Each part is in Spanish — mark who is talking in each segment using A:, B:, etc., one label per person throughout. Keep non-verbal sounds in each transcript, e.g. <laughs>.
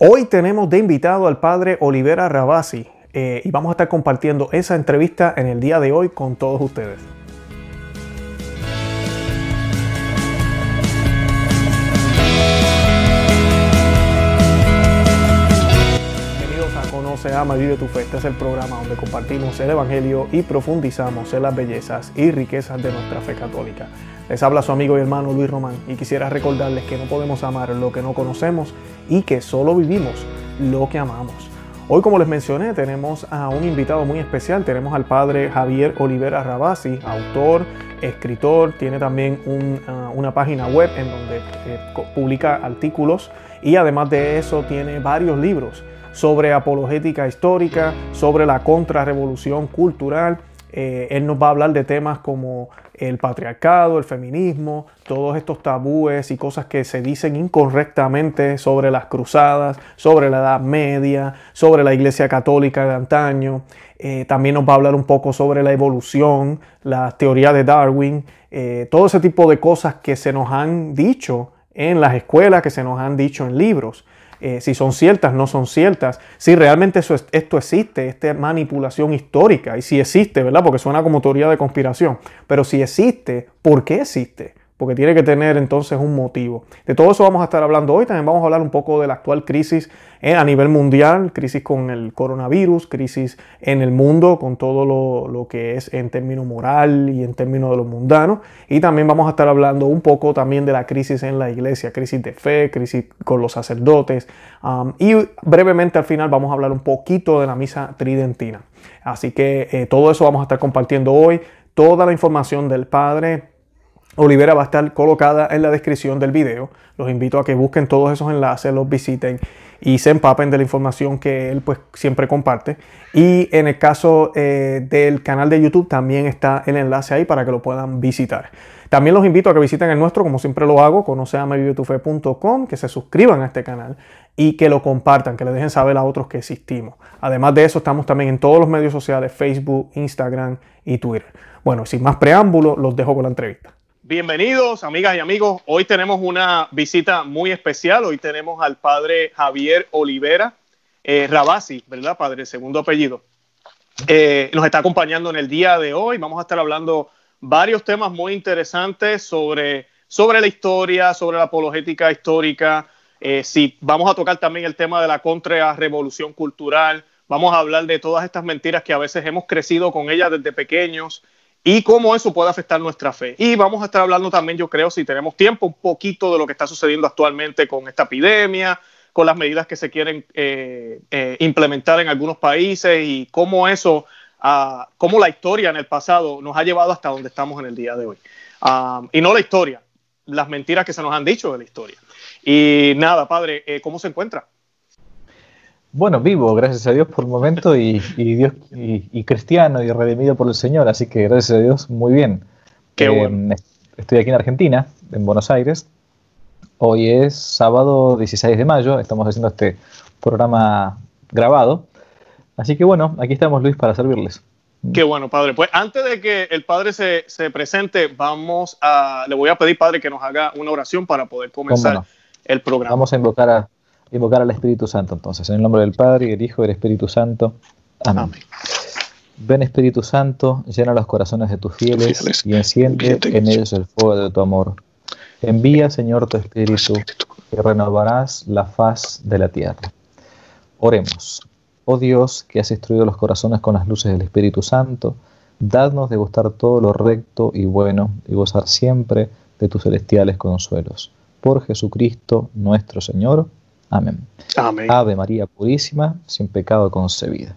A: Hoy tenemos de invitado al padre Olivera Rabasi eh, y vamos a estar compartiendo esa entrevista en el día de hoy con todos ustedes. Conoce, Ama, Vive tu Fe. Este es el programa donde compartimos el Evangelio y profundizamos en las bellezas y riquezas de nuestra fe católica. Les habla su amigo y hermano Luis Román y quisiera recordarles que no podemos amar lo que no conocemos y que solo vivimos lo que amamos. Hoy, como les mencioné, tenemos a un invitado muy especial. Tenemos al padre Javier Olivera Rabasi, autor, escritor, tiene también uh, una página web en donde eh, publica artículos y además de eso tiene varios libros sobre apologética histórica, sobre la contrarrevolución cultural eh, él nos va a hablar de temas como el patriarcado, el feminismo, todos estos tabúes y cosas que se dicen incorrectamente sobre las cruzadas, sobre la Edad Media, sobre la Iglesia Católica de antaño. Eh, también nos va a hablar un poco sobre la evolución, la teoría de Darwin, eh, todo ese tipo de cosas que se nos han dicho en las escuelas, que se nos han dicho en libros. Eh, si son ciertas, no son ciertas, si realmente esto existe, esta manipulación histórica, y si existe, ¿verdad? Porque suena como teoría de conspiración, pero si existe, ¿por qué existe? Porque tiene que tener entonces un motivo. De todo eso vamos a estar hablando hoy. También vamos a hablar un poco de la actual crisis eh, a nivel mundial, crisis con el coronavirus, crisis en el mundo, con todo lo, que es en términos moral y en términos de lo mundano. Y también vamos a estar hablando un poco también de la crisis en la iglesia, crisis de fe, crisis con los sacerdotes. Um, y brevemente al final vamos a hablar un poquito de la misa tridentina. Así que eh, todo eso vamos a estar compartiendo hoy. Toda la información del Padre Olivera va a estar colocada en la descripción del video. Los invito a que busquen todos esos enlaces, los visiten y se empapen de la información que él pues siempre comparte. Y en el caso eh, del canal de YouTube también está el enlace ahí para que lo puedan visitar. También los invito a que visiten el nuestro, como siempre lo hago, conoceamevivetufe.com, que se suscriban a este canal y que lo compartan, que le dejen saber a otros que existimos. Además de eso, estamos también en todos los medios sociales, Facebook, Instagram y Twitter. Bueno, sin más preámbulo, los dejo con la entrevista. Bienvenidos, amigas y amigos. Hoy tenemos una visita muy especial. Hoy tenemos al padre Javier Olivera eh, Rabasi, ¿verdad, padre? Segundo apellido. Eh, nos está acompañando en el día de hoy. Vamos a estar hablando varios temas muy interesantes sobre, sobre la historia, sobre la apologética histórica. Eh, sí, vamos a tocar también el tema de la contrarrevolución cultural. Vamos a hablar de todas estas mentiras que a veces hemos crecido con ellas desde pequeños y cómo eso puede afectar nuestra fe. Y vamos a estar hablando también, yo creo, si tenemos tiempo, un poquito de lo que está sucediendo actualmente con esta epidemia, con las medidas que se quieren eh, eh, implementar en algunos países y cómo eso, uh, cómo la historia en el pasado nos ha llevado hasta donde estamos en el día de hoy. Ah, y no la historia, las mentiras que se nos han dicho de la historia. Y nada, padre, eh, ¿cómo se encuentra?
B: Bueno, vivo, gracias a Dios por el momento y, Dios y, cristiano y redimido por el Señor, así que gracias a Dios muy bien.
A: Qué eh,
B: Estoy aquí en Argentina, en Buenos Aires. Hoy es sábado 16 de mayo, estamos haciendo este programa grabado. Así que bueno, aquí estamos Luis para servirles.
A: Qué bueno, padre. Pues antes de que el padre se, presente, vamos a, le voy a pedir, padre, que nos haga una oración para poder comenzar el programa.
B: Vamos a invocar a, invocar al Espíritu Santo entonces, en el nombre del Padre y del Hijo y del Espíritu Santo. Amén. Ven Espíritu Santo, llena los corazones de tus fieles, y enciende en ellos el fuego de tu amor. Envía, Señor, tu Espíritu, y renovarás la faz de la tierra. Oremos. Oh Dios, que has instruido los corazones con las luces del Espíritu Santo, dadnos de gustar todo lo recto y bueno y gozar siempre de tus celestiales consuelos. Por Jesucristo nuestro Señor. Amén. Ave María Purísima, sin pecado concebida.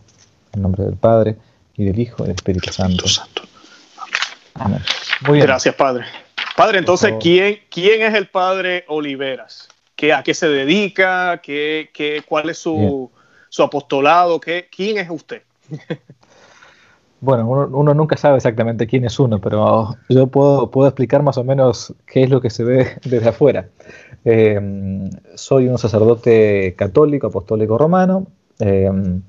B: En nombre del Padre, y del Hijo, y del Espíritu Santo.
A: Amén. Muy bien. Gracias, Padre. Padre, entonces, ¿quién, ¿quién es el Padre Oliveras? ¿Qué, ¿A qué se dedica? ¿Qué, qué, ¿Cuál es su, su apostolado? ¿Qué, ¿Quién es usted? <laughs>
B: Bueno, uno, nunca sabe exactamente quién es uno, pero yo puedo, puedo explicar más o menos qué es lo que se ve desde afuera. Em, soy un sacerdote católico, apostólico romano. Em,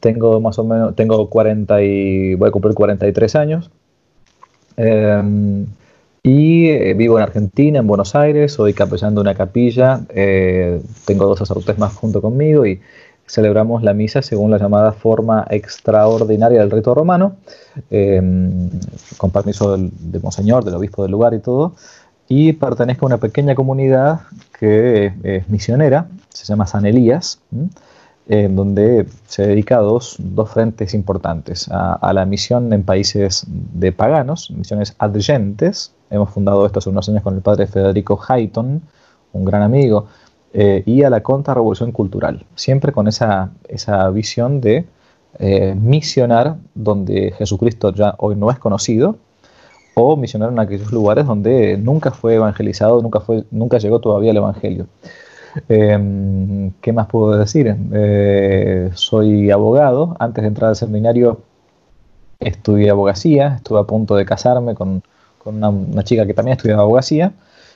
B: tengo más o menos, tengo 40 y voy a cumplir 43 años. Em, Y eh, vivo en Argentina, en Buenos Aires, soy capellán de una capilla, eh, tengo dos sacerdotes más junto conmigo y celebramos la misa según la llamada forma extraordinaria del rito romano, con permiso del, de Monseñor, del obispo del lugar y todo, y pertenezco a una pequeña comunidad que es misionera, se llama San Elías, en donde se dedica a dos, frentes importantes, a, la misión en países de paganos, misiones adyentes, hemos fundado esto hace unos años con el padre Federico Hayton, un gran amigo, eh, y a la contrarrevolución cultural, siempre con esa, esa visión de eh, misionar donde Jesucristo ya hoy no es conocido, o misionar en aquellos lugares donde nunca fue evangelizado, nunca, fue, nunca llegó todavía el Evangelio. Em, ¿Qué más puedo decir? Eh, soy abogado. Antes de entrar al seminario estudié abogacía. Estuve a punto de casarme con, una, chica que también estudiaba abogacía.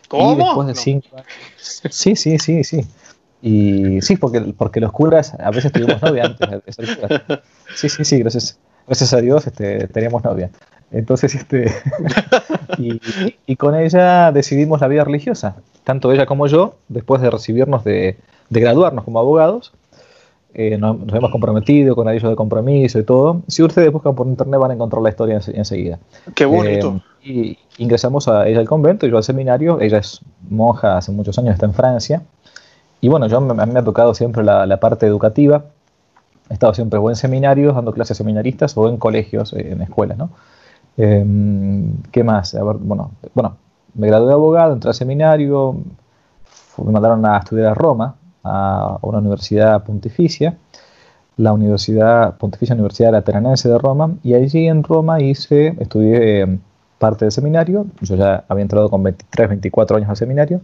A: ¿Cómo?
B: Y después de cinco años... Sí, sí, sí, sí. Y sí, porque, porque los curas a veces tuvimos novia antes de ser. Sí, sí, sí, gracias, gracias a Dios este, teníamos novia. Entonces, <laughs> este, y, con ella decidimos la vida religiosa, tanto ella como yo, después de recibirnos, de, graduarnos como abogados, eh, nos, hemos comprometido con anillo de compromiso y todo. Si ustedes buscan por internet van a encontrar la historia enseguida.
A: Qué bonito.
B: Eh, y ingresamos a ella al convento, y yo al seminario. Ella es monja hace muchos años, está en Francia. Y bueno, yo, a mí me ha tocado siempre la, la parte educativa. He estado siempre o en seminarios, dando clases seminaristas, o en colegios, eh, en escuelas, ¿no? Em, ¿Qué más? bueno, bueno, me gradué de abogado, entré al seminario, me mandaron a estudiar a Roma, a, una universidad pontificia, la Universidad Pontificia Universidad Lateranense de Roma, y allí en Roma hice, estudié em, parte del seminario, yo ya había entrado con 23, 24 años al seminario,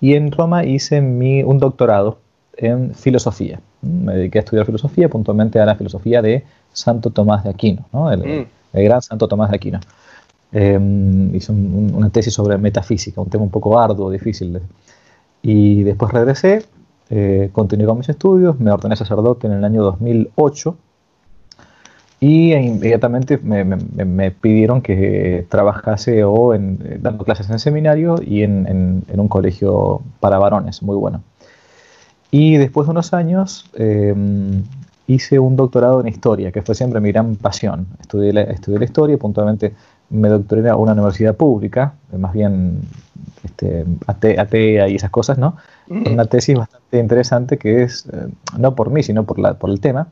B: y en Roma hice mi, un doctorado en filosofía. Me dediqué a estudiar filosofía, puntualmente a la filosofía de Santo Tomás de Aquino, ¿no? el, mm el gran Santo Tomás de Aquino. Eh, hice una tesis sobre metafísica, un tema un poco arduo, difícil. y después regresé, eh, continué con mis estudios, me ordené sacerdote en el año 2008 y inmediatamente me, pidieron que trabajase o en, eh, dando clases en seminario y en, un colegio para varones, muy bueno. Y después de unos años hice un doctorado en historia, que fue siempre mi gran pasión. Estudié la, estudié la historia, puntualmente me doctoré en una universidad pública, más bien este, atea y esas cosas, ¿no? Mm. Una tesis bastante interesante que es, eh, no por mí, sino por, la, por el tema,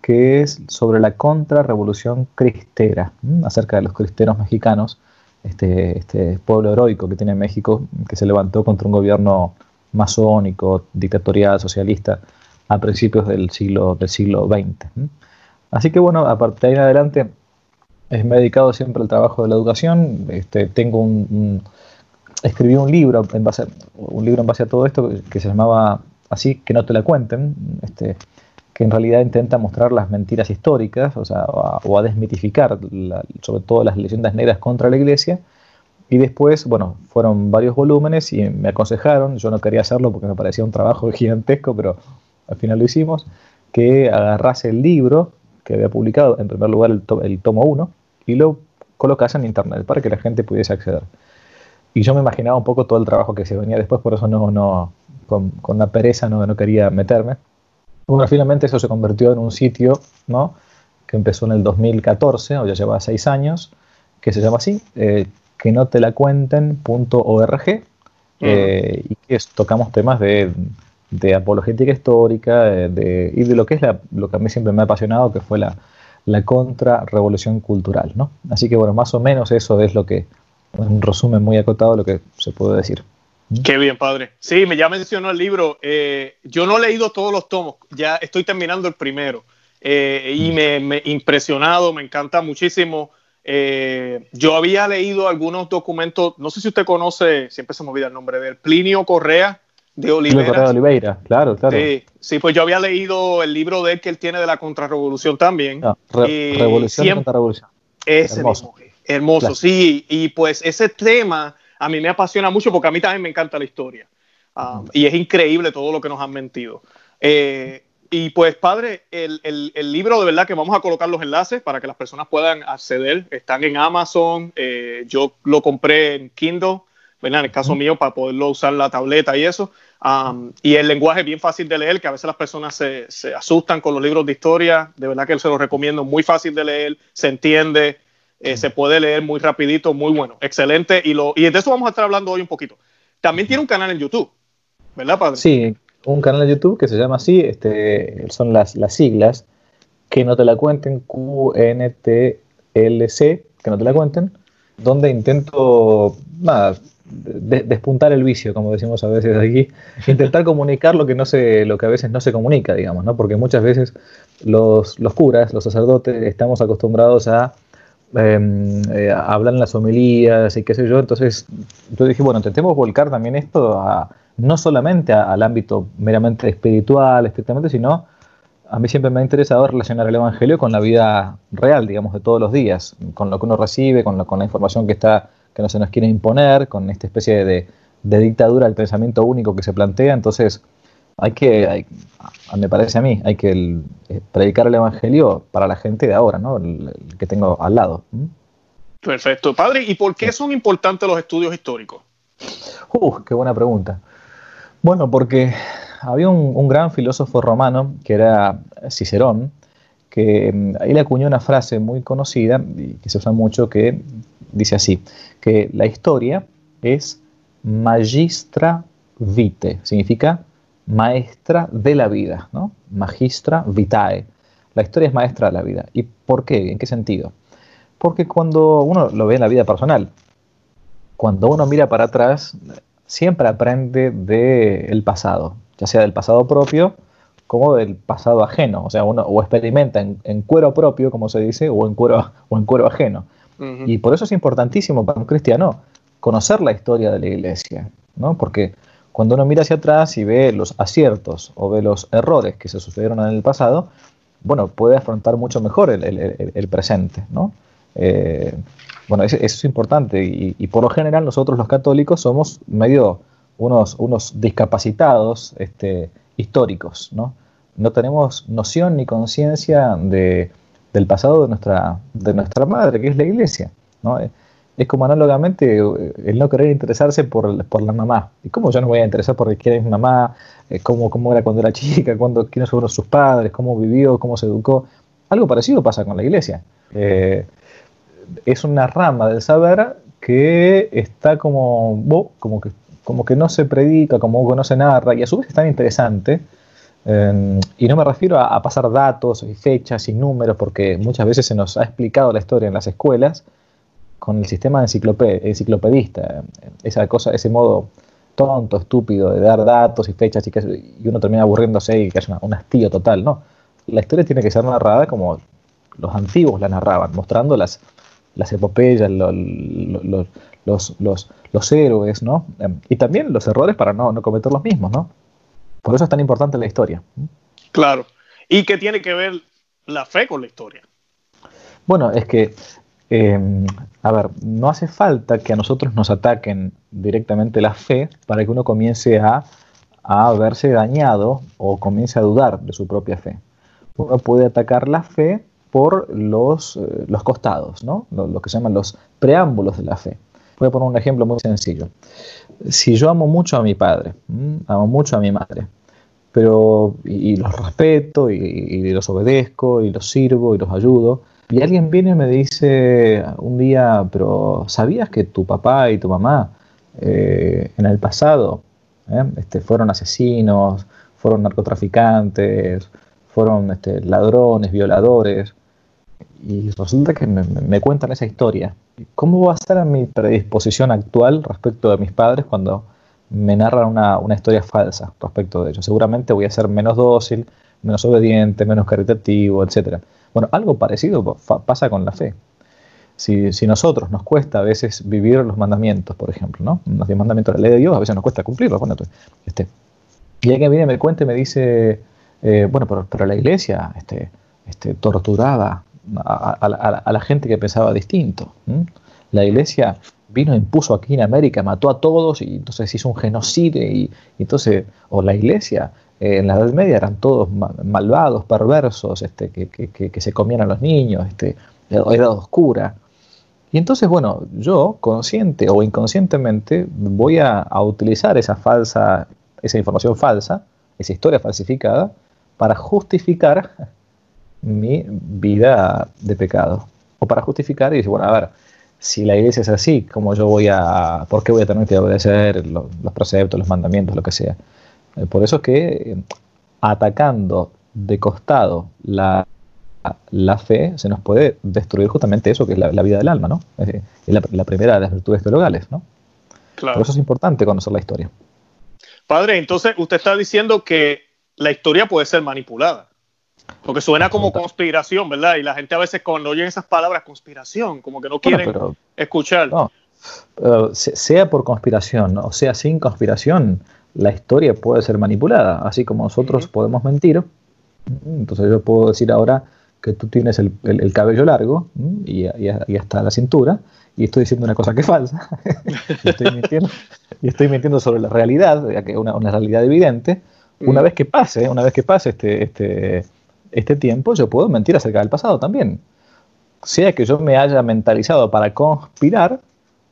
B: que es sobre la contrarrevolución cristera, acerca de los cristeros mexicanos, este, este pueblo heroico que tiene México, que se levantó contra un gobierno masónico, dictatorial, socialista, a principios del siglo, del siglo XX. Así que bueno, a partir de ahí en adelante me he dedicado siempre al trabajo de la educación. Este, tengo un, escribí un libro en base un libro en base a todo esto que, se llamaba así que no te la cuenten, este, que en realidad intenta mostrar las mentiras históricas, o sea, o a, desmitificar sobre todo las leyendas negras contra la Iglesia. Y después, bueno, fueron varios volúmenes y me aconsejaron, yo no quería hacerlo porque me parecía un trabajo <laughs> gigantesco, pero al final lo hicimos, que agarrase el libro que había publicado, en primer lugar el, tomo 1, y lo colocase en internet para que la gente pudiese acceder. Y yo me imaginaba un poco todo el trabajo que se venía después, por eso no, no con, con la pereza no, no quería meterme. Bueno, finalmente eso se convirtió en un sitio, ¿no? Que empezó en el 2014, o ya lleva seis años, que se llama así, eh, que no te la cuenten.org, eh, y que tocamos temas de de apologética histórica de, y de lo que es lo que a mí siempre me ha apasionado, que fue la, la contrarrevolución cultural. ¿no? Así que bueno, más o menos eso es lo que, un resumen muy acotado, lo que se puede decir.
A: ¿Mm? Qué bien, padre. Sí, me ya mencionó el libro. Eh, yo no he leído todos los tomos, ya estoy terminando el primero. Eh, y me, me impresionado, me encanta muchísimo. Eh, yo había leído algunos documentos, no sé si usted conoce, siempre se me olvida el nombre de él, Plinio Correa, de
B: Oliveira. claro, claro.
A: Sí, pues yo había leído el libro de él que él tiene de la contrarrevolución también.
B: Ah, revolución contrarrevolución.
A: hermoso. hermoso, sí. Y pues ese tema a mí me apasiona mucho porque a mí también me encanta la historia. Ah, y es increíble todo lo que nos han mentido. Eh, y pues, padre, el, libro de verdad que vamos a colocar los enlaces para que las personas puedan acceder. Están en Amazon. Eh, yo lo compré en Kindle, ¿verdad? En el caso mío, para poderlo usar la tableta y eso. Y el lenguaje es bien fácil de leer, que a veces las personas se, asustan con los libros de historia. De verdad que se los recomiendo. Muy fácil de leer, se entiende, eh, se puede leer muy rapidito, muy bueno. Excelente. Y, lo, y de eso vamos a estar hablando hoy un poquito. También tiene un canal en YouTube, ¿verdad, padre?
B: Sí, un canal de YouTube que se llama así, este, son las, las siglas, que no te la cuenten, QNTLC, que no te la cuenten, donde intento nada, despuntar el vicio, como decimos a veces aquí, <laughs> intentar comunicar lo que, no se, lo que a veces no se comunica, digamos, ¿no? porque muchas veces los, los curas, los sacerdotes, estamos acostumbrados a, em, eh, a hablar en las homilías y qué sé yo, entonces yo dije, bueno, intentemos volcar también esto a no solamente al ámbito meramente espiritual, estrictamente, sino a mí siempre me ha interesado relacionar el Evangelio con la vida real, digamos, de todos los días, con lo que uno recibe, con, con la información que, está, que no se nos quiere imponer, con esta especie de, dictadura del pensamiento único que se plantea. Entonces, hay que, me parece a mí, hay que eh, predicar el Evangelio para la gente de ahora, ¿no? El, que tengo al lado.
A: Perfecto. Padre, ¿y por qué son importantes los estudios históricos?
B: Uh, qué buena pregunta. Bueno, porque había un, gran filósofo romano que era Cicerón, que mm, le acuñó una frase muy conocida y que se usa mucho que dice así, que la historia es magistra vitae, significa maestra de la vida, ¿no? Magistra vitae. La historia es maestra de la vida. ¿Y por qué? ¿En qué sentido? Porque cuando uno lo ve en la vida personal, cuando uno mira para atrás, siempre aprende del pasado, ya sea del pasado propio como del pasado ajeno. O sea, uno o experimenta en, cuero propio, como se dice, o en cuero, <laughs> o en cuero ajeno. Y por eso es importantísimo para un cristiano conocer la historia de la iglesia, ¿no? Porque cuando uno mira hacia atrás y ve los aciertos o ve los errores que se sucedieron en el pasado, bueno, puede afrontar mucho mejor el, presente, ¿no? Eh, bueno, eso, es importante y, por lo general nosotros los católicos somos medio unos, unos discapacitados este, históricos, ¿no? No tenemos noción ni conciencia de, del pasado de nuestra, de nuestra madre, que es la iglesia, ¿no? Es como análogamente eh, el no querer interesarse por, por la mamá. ¿Y cómo yo no voy a interesar por quién es mi mamá? Eh, cómo, cómo, era cuando era chica? Cuándo, ¿Quiénes fueron sus padres? ¿Cómo vivió? ¿Cómo se educó? Algo parecido pasa con la iglesia. Eh, es una rama del saber que está como, como, que, como que no se predica, como que no se narra, y a su vez es tan interesante. Em, y no me refiero a, pasar datos y fechas y números, porque muchas veces se nos ha explicado la historia en las escuelas con el sistema enciclopedista, esa cosa, ese modo tonto, estúpido de dar datos y fechas y, que, y uno termina aburriéndose y que es un hastío total, ¿no? La historia tiene que ser narrada como los antiguos la narraban, mostrando las, las epopeyas, los, los, héroes, ¿no? Em, y también los errores para no, cometer los mismos, ¿no? Por eso es tan importante la historia.
A: Claro. ¿Y qué tiene que ver la fe con la historia?
B: Bueno, es que, em, a ver, no hace falta que a nosotros nos ataquen directamente la fe para que uno comience a, a verse dañado o comience a dudar de su propia fe. Uno puede atacar la fe por los, eh, los costados, ¿no? Lo, que se llaman los preámbulos de la fe. Voy a poner un ejemplo muy sencillo. Si yo amo mucho a mi padre, amo mucho a mi madre, pero y, los respeto y, los obedezco y los sirvo y los ayudo, y alguien viene y me dice un día, pero ¿sabías que tu papá y tu mamá eh, en el pasado eh, este, fueron asesinos, fueron narcotraficantes, fueron este, ladrones, violadores? Y resulta que me, cuentan esa historia. ¿Cómo va a estar mi predisposición actual respecto de mis padres cuando me narran una, una, historia falsa respecto de ellos? Seguramente voy a ser menos dócil, menos obediente, menos caritativo, etc. Bueno, algo parecido pasa con la fe. Si, si, nosotros nos cuesta a veces vivir los mandamientos, por ejemplo, ¿no? Los mandamientos de la ley de Dios, a veces nos cuesta cumplirlos. Bueno, este, y alguien viene me cuenta y me dice, eh, bueno, pero, pero, la iglesia este, este, torturaba a, la gente que pensaba distinto. La iglesia vino, impuso aquí en América, mató a todos y entonces hizo un genocidio y, entonces, o la iglesia en la Edad Media eran todos malvados, perversos, este, que, se comían a los niños, este, edad oscura. Y entonces, bueno, yo, consciente o inconscientemente, voy a, utilizar esa falsa, esa información falsa, esa historia falsificada, para justificar mi vida de pecado. O para justificar y decir, bueno, a ver, si la iglesia es así, ¿cómo yo voy a, por qué voy a tener que obedecer los, los preceptos, los mandamientos, lo que sea? Eh, por eso es que eh, atacando de costado la, la, fe, se nos puede destruir justamente eso, que es la, vida del alma, ¿no? Es, la, primera de las virtudes teologales, ¿no? Claro. Por eso es importante conocer la historia.
A: Padre, entonces usted está diciendo que la historia puede ser manipulada. Porque suena como conspiración, ¿verdad? Y la gente a veces cuando oye esas palabras, conspiración, como que no quieren escuchar. No,
B: sea por conspiración o sea sin conspiración, la historia puede ser manipulada, así como nosotros podemos mentir. Entonces yo puedo decir ahora que tú tienes el, cabello largo y, hasta la cintura, y estoy diciendo una cosa que es falsa, <laughs> y, estoy mintiendo, y estoy mintiendo sobre la realidad, una, una realidad evidente. Una vez que pase, una vez que pase este, este, este tiempo, yo puedo mentir acerca del pasado también. Sea que yo me haya mentalizado para conspirar,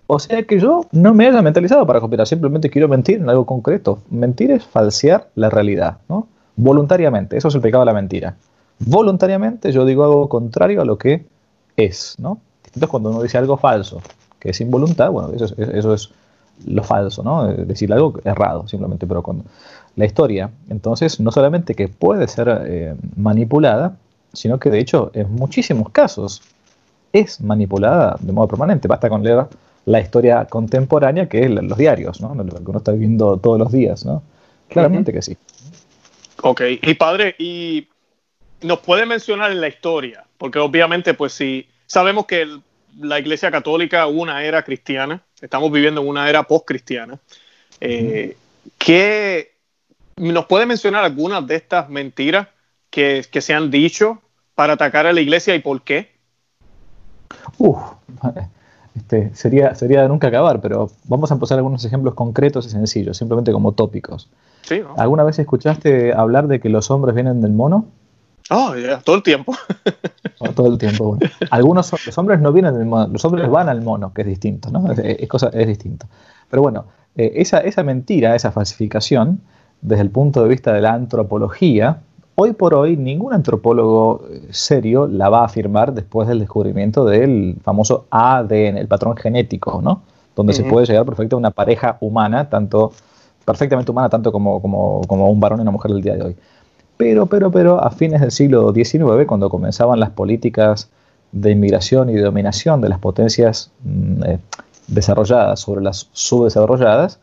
B: o sea que yo no me haya mentalizado para conspirar, simplemente quiero mentir en algo concreto. Mentir es falsear la realidad, ¿no? Voluntariamente, eso es el pecado de la mentira. Voluntariamente yo digo algo contrario a lo que es, ¿no? Entonces cuando uno dice algo falso, que es sin voluntad, bueno, eso es, eso es lo falso, ¿no? Decir algo errado, simplemente, pero con la historia, entonces, no solamente que puede ser eh, manipulada, sino que de hecho en muchísimos casos es manipulada de modo permanente. Basta con leer la historia contemporánea, que es los diarios, ¿no? Lo que uno está viviendo todos los días, ¿no? Claramente que sí.
A: Ok, y padre, y nos puede mencionar en la historia, porque obviamente, pues si sabemos que la Iglesia Católica hubo una era cristiana, estamos viviendo en una era post-cristiana, eh, ¿qué nos puede mencionar algunas de estas mentiras que, que se han dicho para atacar a la Iglesia y por qué?
B: Uf, este, sería, sería de nunca acabar, pero vamos a empezar algunos ejemplos concretos y sencillos, simplemente como tópicos. ¿Alguna vez escuchaste hablar de que los hombres vienen del mono?
A: Oh, ya, todo el tiempo. <laughs>
B: todo el tiempo. Algunos los hombres no vienen del mono, los hombres van al mono, que es distinto, ¿no? Es, cosa, es distinto. Pero bueno, eh, esa, esa mentira, esa falsificación, desde el punto de vista de la antropología, Hoy por hoy ningún antropólogo eh, serio la va a afirmar después del descubrimiento del famoso ADN, el patrón genético, ¿no? Donde se puede llegar perfectamente a una pareja humana, tanto perfectamente humana, tanto como, como, como, un varón y una mujer del día de hoy. Pero, pero, pero, a fines del siglo XIX, cuando comenzaban las políticas de inmigración y de dominación de las potencias mm, eh, desarrolladas sobre las subdesarrolladas,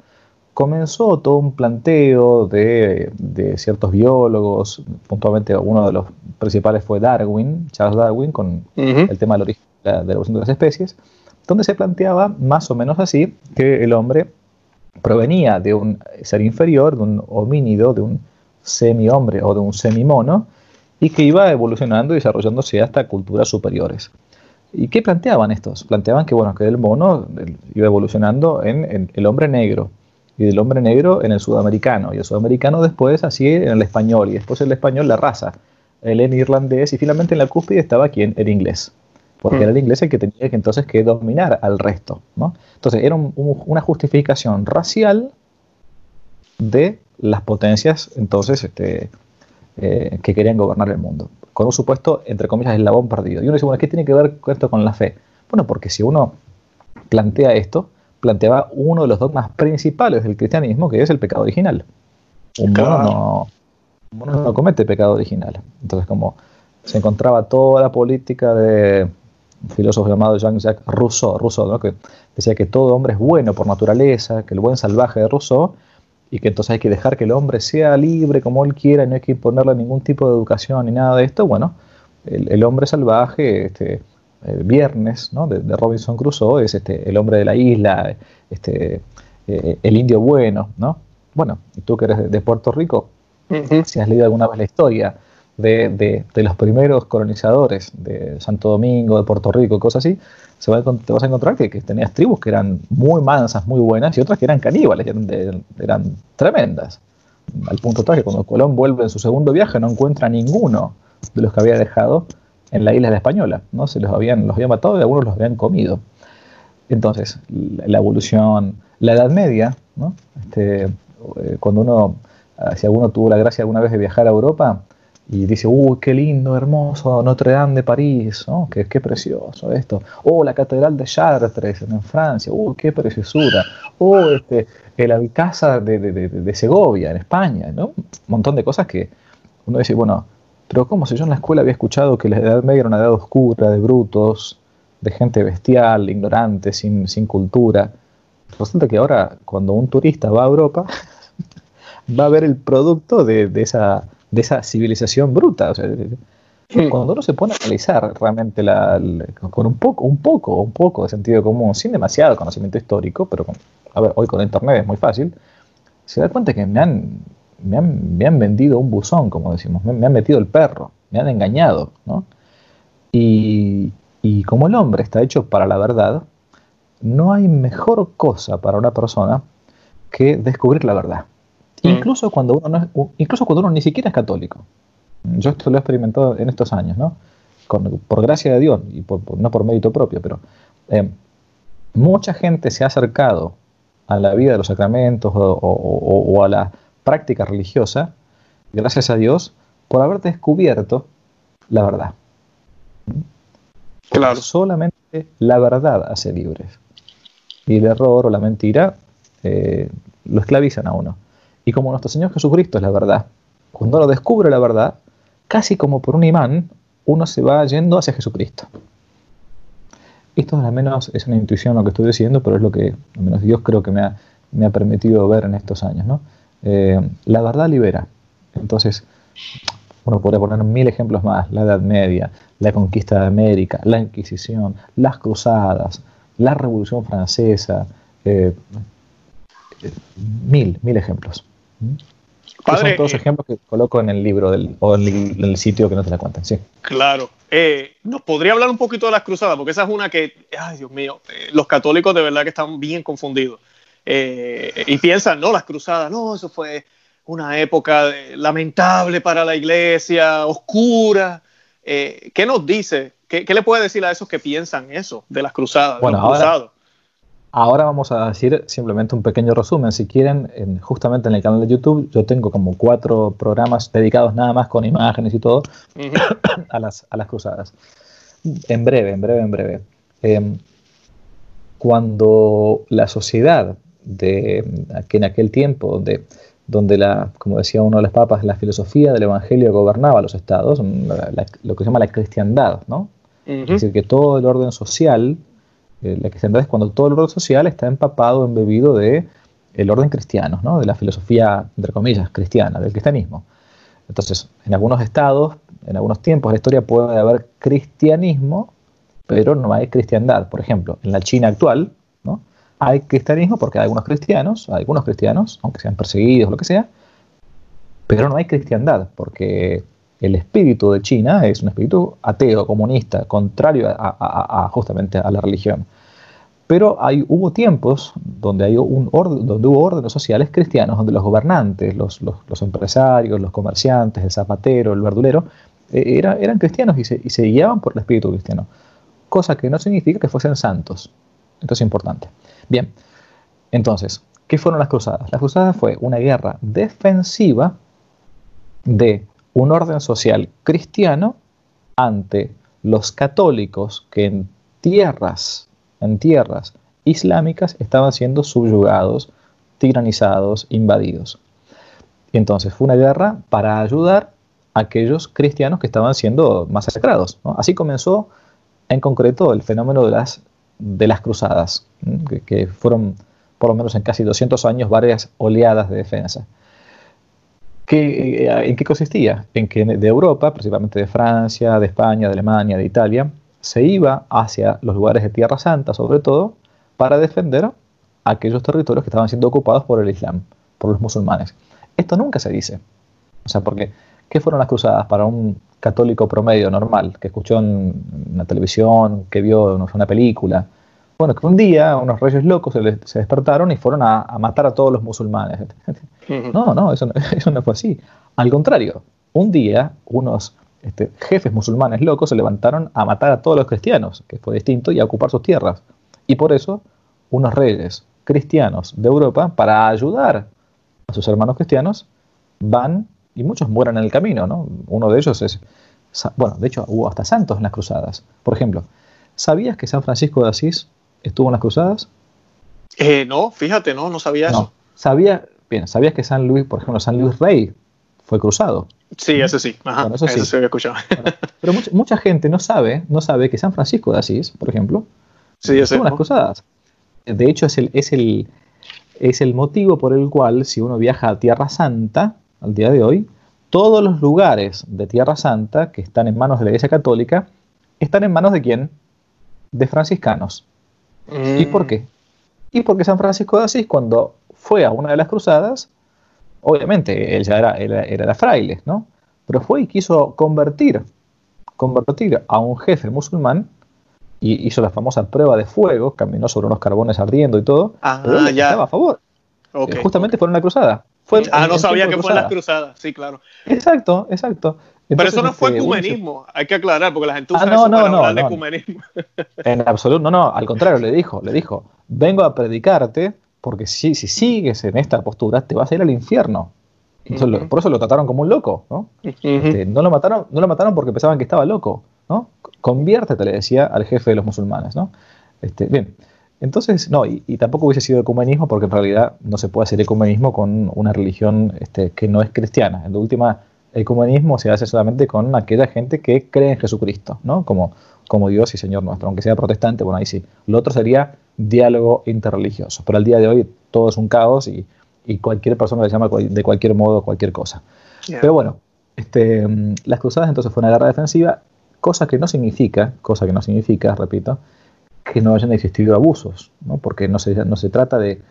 B: comenzó todo un planteo de, ciertos biólogos, puntualmente uno de los principales fue Darwin, Charles Darwin, con el tema del origen de la, evolución de las especies, donde se planteaba más o menos así que el hombre provenía de un ser inferior, de un homínido, de un semi-hombre o de un semi-mono, y que iba evolucionando y desarrollándose hasta culturas superiores. ¿Y qué planteaban estos? Planteaban que, bueno, que el mono iba evolucionando en el hombre negro, y del hombre negro en el sudamericano, y el sudamericano después así en el español, y después el español la raza, él en irlandés, y finalmente en la cúspide estaba quien, el inglés, porque hmm. era el inglés el que tenía que entonces que dominar al resto, ¿no? Entonces era una justificación racial de las potencias entonces este, eh, que querían gobernar el mundo, con un supuesto, entre comillas, eslabón perdido. Y uno dice, bueno, ¿qué tiene que ver esto con la fe? Bueno, porque si uno plantea esto, planteaba uno de los dogmas principales del cristianismo, que es el pecado original. Un mono, no, comete pecado original. Entonces, como se encontraba toda la política de un filósofo llamado Jean-Jacques Rousseau, Rousseau que decía que todo hombre es bueno por naturaleza, que el buen salvaje de Rousseau, y que entonces hay que dejar que el hombre sea libre como él quiera y no hay que imponerle ningún tipo de educación ni nada de esto. Bueno, el, el hombre salvaje este, Viernes, ¿no? de, Robinson Crusoe, es este, el hombre de la isla, este, eh, el indio bueno, ¿no? Bueno, y tú que eres de, Puerto Rico, si has leído alguna vez la historia de, los primeros colonizadores de Santo Domingo, de Puerto Rico, cosas así, se va te vas a encontrar que, tenías tribus que eran muy mansas, muy buenas, y otras que eran caníbales, eran, eran tremendas. al punto tal que cuando Colón vuelve en su segundo viaje no encuentra ninguno de los que había dejado en la isla de la Española, ¿no? Se los habían, los habían matado y algunos los habían comido. Entonces, la evolución, la Edad Media, ¿no? Este, eh, cuando uno, ah, si alguno tuvo la gracia alguna vez de viajar a Europa y dice, uy, qué lindo, hermoso, Notre Dame de París, ¿no? qué, qué precioso esto, oh, la Catedral de Chartres en Francia, uy, qué preciosura, oh, este, el Alcázar de, de, de, Segovia en España, ¿no? un montón de cosas que uno dice, bueno, pero ¿cómo si yo en la escuela había escuchado que la Edad Media era una edad oscura, de brutos, de gente bestial, ignorante, sin, sin cultura? Resulta que ahora cuando un turista va a Europa, <laughs> va a ver el producto de, de, esa, de esa civilización bruta. O sea, Cuando uno se pone a analizar realmente la, con un poco, un poco, un poco de sentido común, sin demasiado conocimiento histórico, pero a ver, hoy con internet es muy fácil, se da cuenta que me han, me han, me han vendido un buzón, como decimos, me, han metido el perro, me han engañado, ¿no? Y, y como el hombre está hecho para la verdad, no hay mejor cosa para una persona que descubrir la verdad. Mm. Incluso, cuando uno no incluso cuando uno ni siquiera es católico. Yo esto lo he experimentado en estos años, ¿no? por gracia de Dios y no por mérito propio, pero eh, mucha gente se ha acercado a la vida de los sacramentos o, a la práctica religiosa, gracias a Dios, por haber descubierto la verdad. Claro. Solamente la verdad hace libres. Y el error o la mentira eh, lo esclavizan a uno. Y como nuestro Señor Jesucristo es la verdad, cuando uno descubre la verdad, casi como por un imán, uno se va yendo hacia Jesucristo. Esto al menos es una intuición lo que estoy diciendo, pero es lo que al menos Dios creo que me ha, me ha permitido ver en estos años. ¿no? Eh, la verdad libera. Entonces, uno podría poner mil ejemplos más, la Edad Media, la conquista de América, la Inquisición, las cruzadas, la Revolución Francesa, eh, mil, mil ejemplos. Padre, son todos eh, ejemplos que coloco en el libro del, o en el, sitio que no te la cuentan. Sí.
A: Claro. Eh, ¿Nos podría hablar un poquito de las cruzadas? Porque esa es una que, ay Dios mío, eh, los católicos de verdad que están bien confundidos. Y piensan, no, las cruzadas, no, eso fue una época lamentable para la iglesia, oscura. ¿Qué nos dice? ¿Qué, le puede decir a esos que piensan eso de las cruzadas?
B: Bueno, ahora, Ahora vamos a decir simplemente un pequeño resumen. Si quieren, justamente en el canal de YouTube yo tengo como cuatro programas dedicados nada más con imágenes y todo <coughs> a, las, a, las, cruzadas. En breve, en breve, en breve. Em, cuando la sociedad de que en aquel tiempo, donde, donde la, como decía uno de los papas, la filosofía del Evangelio gobernaba los estados, lo que se llama la cristiandad, ¿no? Es decir, que todo el orden social eh, la cristiandad es cuando todo el orden social está empapado, embebido de el orden cristiano, ¿no? de la filosofía, entre comillas, cristiana, del cristianismo. Entonces, en algunos estados, en algunos tiempos de la historia puede haber cristianismo, pero no hay cristiandad. Por ejemplo, en la China actual, hay cristianismo porque hay algunos cristianos, hay algunos cristianos, aunque sean perseguidos lo que sea, pero no hay cristiandad, porque el espíritu de China es un espíritu ateo, comunista, contrario a, justamente a la religión. Pero hay, hubo tiempos donde, hay un donde hubo órdenes sociales cristianos, donde los gobernantes, los, empresarios, los comerciantes, el zapatero, el verdulero, eh, eran cristianos y se, y se guiaban por el espíritu cristiano. Cosa que no significa que fuesen santos. Esto es importante. Bien, entonces, ¿qué fueron las cruzadas? Las cruzadas fue una guerra defensiva de un orden social cristiano ante los católicos que en tierras, en tierras islámicas estaban siendo subyugados, tiranizados, invadidos. Entonces fue una guerra para ayudar a aquellos cristianos que estaban siendo masacrados. Así comenzó en concreto el fenómeno de las, de las cruzadas, que, fueron por lo menos en casi 200 años varias oleadas de defensa. Eh, ¿En qué consistía? En que de Europa, principalmente de Francia, de España, de Alemania, de Italia, se iba hacia los lugares de Tierra Santa, sobre todo, para defender aquellos territorios que estaban siendo ocupados por el Islam, por los musulmanes. Esto nunca se dice. O sea, porque, ¿qué fueron las cruzadas para un católico promedio normal, que escuchó en la televisión, que vio una película? Bueno, que un día unos reyes locos se, despertaron y fueron a, matar a todos los musulmanes. No, no <laughs> eso, no, fue así. Al contrario, un día unos este, jefes musulmanes locos se levantaron a matar a todos los cristianos, que fue distinto, y a ocupar sus tierras. Y por eso, unos reyes cristianos de Europa, para ayudar a sus hermanos cristianos, van y muchos mueren en el camino. ¿no? Uno de ellos es, bueno, de hecho hubo hasta santos en las cruzadas. Por ejemplo, ¿sabías que San Francisco de Asís estuvo en las cruzadas?
A: Eh, no, fíjate, no, no sabía eso.
B: Sabía, bien, ¿sabías que San Luis, por ejemplo, San Luis Rey fue cruzado?
A: Sí, eso sí. Ajá, eso, sí. se había escuchado.
B: pero mucha, gente no sabe, no sabe que San Francisco de Asís, por ejemplo,
A: sí,
B: estuvo en las cruzadas. De hecho, es el, es, el, es el motivo por el cual, si uno viaja a Tierra Santa, al día de hoy, todos los lugares de Tierra Santa que están en manos de la Iglesia Católica están en manos de quién? De franciscanos. ¿Y por qué? Y porque San Francisco de Asís, cuando fue a una de las cruzadas, obviamente él ya era, era, fraile, ¿no? Pero fue y quiso convertir, convertir a un jefe musulmán y hizo la famosa prueba de fuego, caminó sobre unos carbones ardiendo y todo,
A: ah, ya.
B: estaba a favor. Justamente fue en la
A: ah, no sabía que fue en las cruzadas, sí, claro.
B: Exacto, exacto.
A: Pero eso no fue este, ecumenismo, hay que aclarar, porque la gente usa ah, eso para hablar de ecumenismo. <laughs>
B: En absoluto, no, no, al contrario, le dijo, le dijo, vengo a predicarte, porque si, si sigues en esta postura, te vas a ir al infierno. por eso lo trataron como un loco, ¿no? Este, no, lo mataron, no lo mataron porque pensaban que estaba loco, ¿no? Conviértete, le decía al jefe de los musulmanes, ¿no? Este, bien, entonces, no, y, tampoco hubiese sido ecumenismo porque en realidad no se puede hacer ecumenismo con una religión este, que no es cristiana. En la última, ecumenismo se hace solamente con aquella gente que cree en Jesucristo, ¿no? Como, como Dios y Señor nuestro, aunque sea protestante, bueno, ahí sí. Lo otro sería diálogo interreligioso. Pero al día de hoy todo es un caos y, cualquier persona le llama de cualquier modo cualquier cosa. Pero bueno, este, las cruzadas entonces fue una guerra defensiva, cosa que no significa, cosa que no significa, repito, que no hayan existido abusos, ¿no? porque no se, no se trata de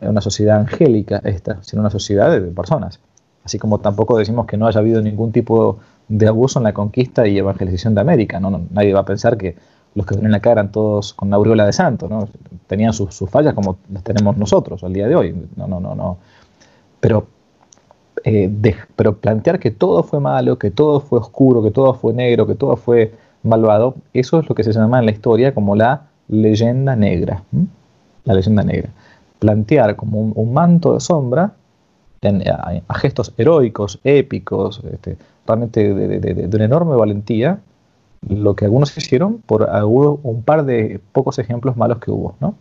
B: una sociedad angélica esta, sino una sociedad de personas. Así como tampoco decimos que no haya habido ningún tipo de abuso en la conquista y evangelización de América. ¿no? nadie va a pensar que los que vienen acá eran todos con la aureola de santo, ¿no? tenían sus, fallas como las tenemos nosotros al día de hoy. No, no, no, no. Pero, eh, pero plantear que todo fue malo, que todo fue oscuro, que todo fue negro, que todo fue malvado, eso es lo que se llama en la historia como la leyenda negra. La leyenda negra. Plantear como un, manto de sombra a, gestos heroicos, épicos, este, realmente de, una enorme valentía, lo que algunos hicieron por un par de pocos ejemplos malos que hubo, ¿no?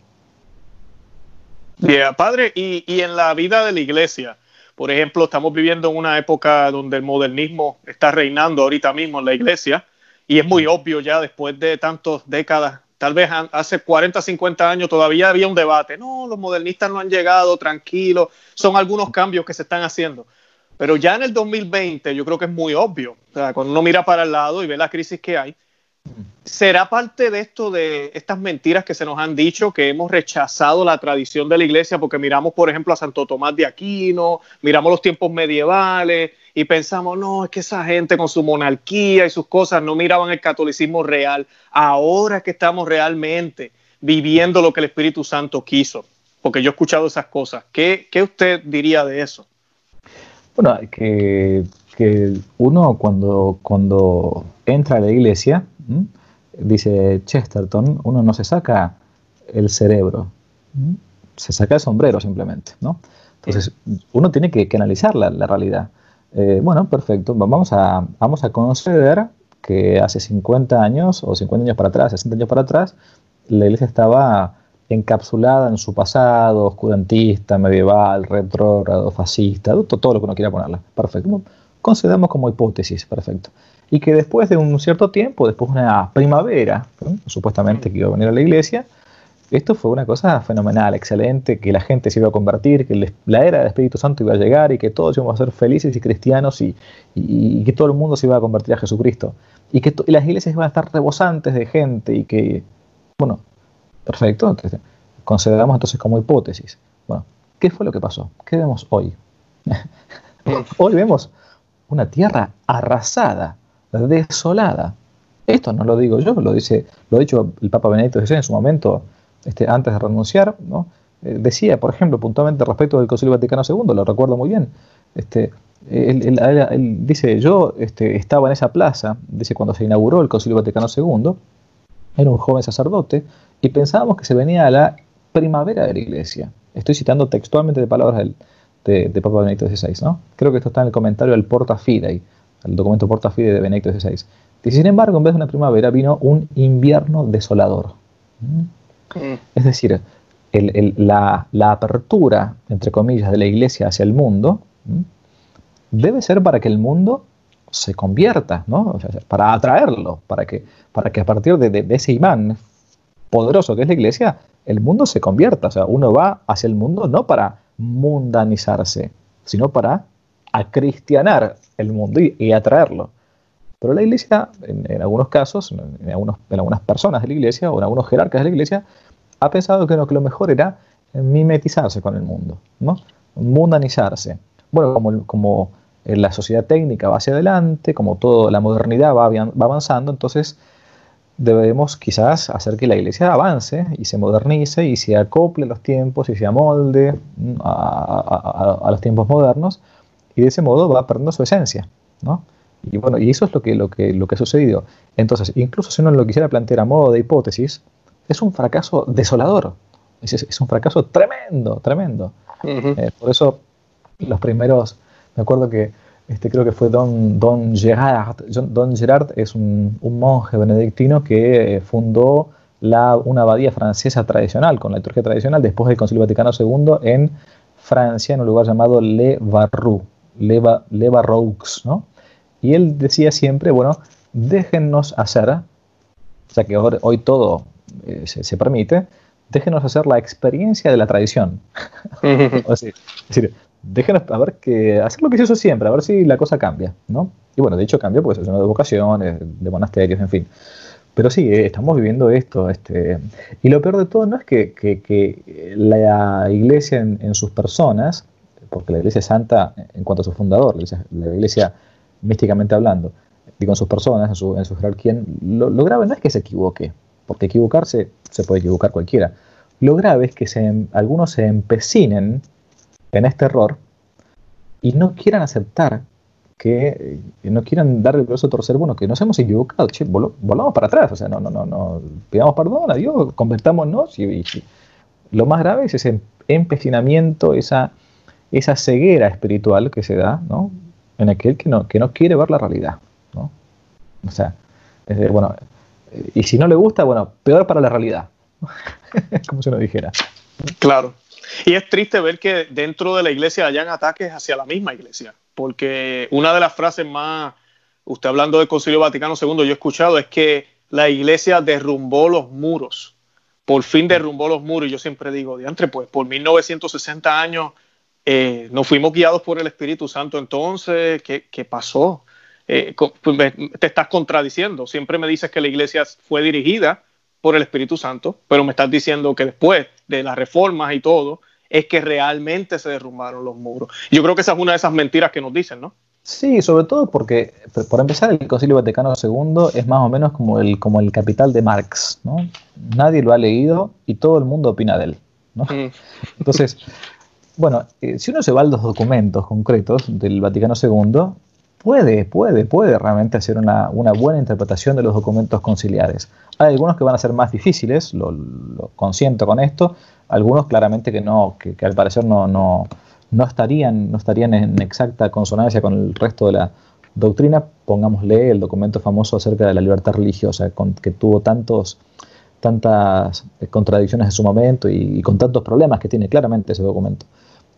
A: padre, y, y en la vida de la iglesia, por ejemplo, estamos viviendo en una época donde el modernismo está reinando ahorita mismo en la iglesia, y es muy obvio ya después de tantas décadas, tal vez hace 40, 50 años todavía había un debate, no, los modernistas no han llegado, tranquilos, son algunos cambios que se están haciendo. Pero ya en el 2020 yo creo que es muy obvio, cuando uno mira para el lado y ve la crisis que hay, ¿Será parte de esto, de estas mentiras que se nos han dicho, que hemos rechazado la tradición de la iglesia porque miramos, por ejemplo, a Santo Tomás de Aquino, miramos los tiempos medievales y pensamos, no, es que esa gente con su monarquía y sus cosas no miraban el catolicismo real. Ahora que estamos realmente viviendo lo que el Espíritu Santo quiso, porque yo he escuchado esas cosas, ¿qué, qué usted diría de eso?
B: Bueno, que, que uno cuando, cuando entra a la iglesia, dice Chesterton, uno no se saca el cerebro, se saca el sombrero simplemente, ¿no? Entonces, uno tiene que, analizar la, realidad. Eh, bueno, perfecto, vamos a, vamos a conceder que hace 50 años, o 50 años para atrás, 60 años para atrás, la iglesia estaba encapsulada en su pasado, oscurantista, medieval, retrógrado, fascista, todo lo que uno quiera ponerla. Perfecto. Concedamos como hipótesis, perfecto y que después de un cierto tiempo, después de una primavera, supuestamente que iba a venir a la iglesia, esto fue una cosa fenomenal, excelente, que la gente se iba a convertir, que la era del Espíritu Santo iba a llegar y que todos íbamos a ser felices y cristianos y, que todo el mundo se iba a convertir a Jesucristo. Y que las iglesias iban a estar rebosantes de gente y que, bueno, perfecto, entonces, consideramos entonces como hipótesis. Bueno, ¿qué fue lo que pasó? ¿Qué vemos hoy? <laughs> hoy vemos una tierra arrasada desolada. Esto no lo digo yo, lo dice, lo ha dicho el Papa Benedicto XVI en su momento este, antes de renunciar. Eh, decía, por ejemplo, puntualmente respecto del Concilio Vaticano II, lo recuerdo muy bien, este, él, dice, yo este, estaba en esa plaza, dice, cuando se inauguró el Concilio Vaticano II, era un joven sacerdote, y pensábamos que se venía a la primavera de la iglesia. Estoy citando textualmente de palabras de, de, Papa Benedicto XVI, ¿no? Creo que esto está en el comentario del Porta Fidei, el documento Porta Fidei de Benedicto XVI. Y sin embargo, en vez de una primavera, vino un invierno desolador. ¿Mm? Mm. Es decir, la, apertura, entre comillas, de la iglesia hacia el mundo debe ser para que el mundo se convierta, ¿no? para atraerlo, para que, para que a partir de, ese imán poderoso que es la iglesia, el mundo se convierta. O sea, uno va hacia el mundo no para mundanizarse, sino para acristianar el mundo y atraerlo. Pero la iglesia, en, algunos casos, en, algunas personas de la iglesia o en algunos jerarcas de la iglesia, ha pensado que, que lo mejor era mimetizarse con el mundo, ¿no? mundanizarse. Bueno, como, como la sociedad técnica va hacia adelante, como toda la modernidad va, avanzando, entonces debemos quizás hacer que la iglesia avance y se modernice y se acople a los tiempos y se amolde a, a, los tiempos modernos y de ese modo va perdiendo su esencia. ¿no? Y bueno, y eso es lo que, lo que, lo que ha sucedido. Entonces, incluso si uno lo quisiera plantear a modo de hipótesis, es un fracaso desolador. Es, un fracaso tremendo, tremendo. Eh, por eso, los primeros, me acuerdo que este, creo que fue Don, Don Gerard. Don Gerard es un, monje benedictino que fundó la, una abadía francesa tradicional, con la liturgia tradicional, después del Concilio Vaticano II en Francia, en un lugar llamado Le Barroux, Le, Le Barroux, ¿no? Y él decía siempre, bueno, déjennos hacer, o sea que hoy, todo eh, se, permite, déjenos hacer la experiencia de la tradición. <laughs> <laughs> es decir, déjenos a ver que, hacer lo que se hizo siempre, a ver si la cosa cambia, ¿no? Y bueno, de hecho cambia pues es una de vocaciones, de monasterios, en fin. Pero sí, eh, estamos viviendo esto. Este, y lo peor de todo no es que, la iglesia en, sus personas, porque la iglesia es santa en cuanto a su fundador, la iglesia místicamente hablando, digo en sus personas, en su, en su jerarquía, lo, grave no es que se equivoque, porque equivocarse se puede equivocar cualquiera. Lo grave es que se, algunos se empecinen en este error y no quieran aceptar que no quieran dar el brazo a torcer, bueno, que nos hemos equivocado, che, volvamos para atrás, o sea, no, no, no, no, pidamos perdón a Dios, convertámonos y, y, lo más grave es ese empecinamiento, esa, esa ceguera espiritual que se da, ¿no? En aquel que no, que no quiere ver la realidad. ¿no? O sea, bueno, y si no le gusta, bueno, peor para la realidad. <laughs> Como si uno dijera.
A: Claro. Y es triste ver que dentro de la iglesia hayan ataques hacia la misma iglesia, porque una de las frases más, usted hablando del Concilio Vaticano II, yo he escuchado, es que la iglesia derrumbó los muros, por fin derrumbó los muros, y yo siempre digo, diantre, pues por 1960 años eh, ¿Nos fuimos guiados por el Espíritu Santo entonces? ¿Qué, qué pasó? Eh, pues, te estás contradiciendo. Siempre me dices que la iglesia fue dirigida por el Espíritu Santo, pero me estás diciendo que después de las reformas y todo, es que realmente se derrumbaron los muros. Yo creo que esa es una de esas mentiras que nos dicen, ¿no?
B: Sí, sobre todo porque, por empezar, el Concilio Vaticano II es más o menos como el, como el capital de Marx, ¿no? Nadie lo ha leído y todo el mundo opina de él, ¿no? Mm. Entonces, <laughs> bueno, eh, si uno se va a los documentos concretos del Vaticano II, puede, puede, puede realmente hacer una, buena interpretación de los documentos conciliares. Hay algunos que van a ser más difíciles, lo, consiento con esto, algunos claramente que no, que, al parecer no, no, no, estarían, no estarían en exacta consonancia con el resto de la doctrina. Pongámosle el documento famoso acerca de la libertad religiosa, con, que tuvo tantos tantas contradicciones en su momento y, con tantos problemas que tiene claramente ese documento.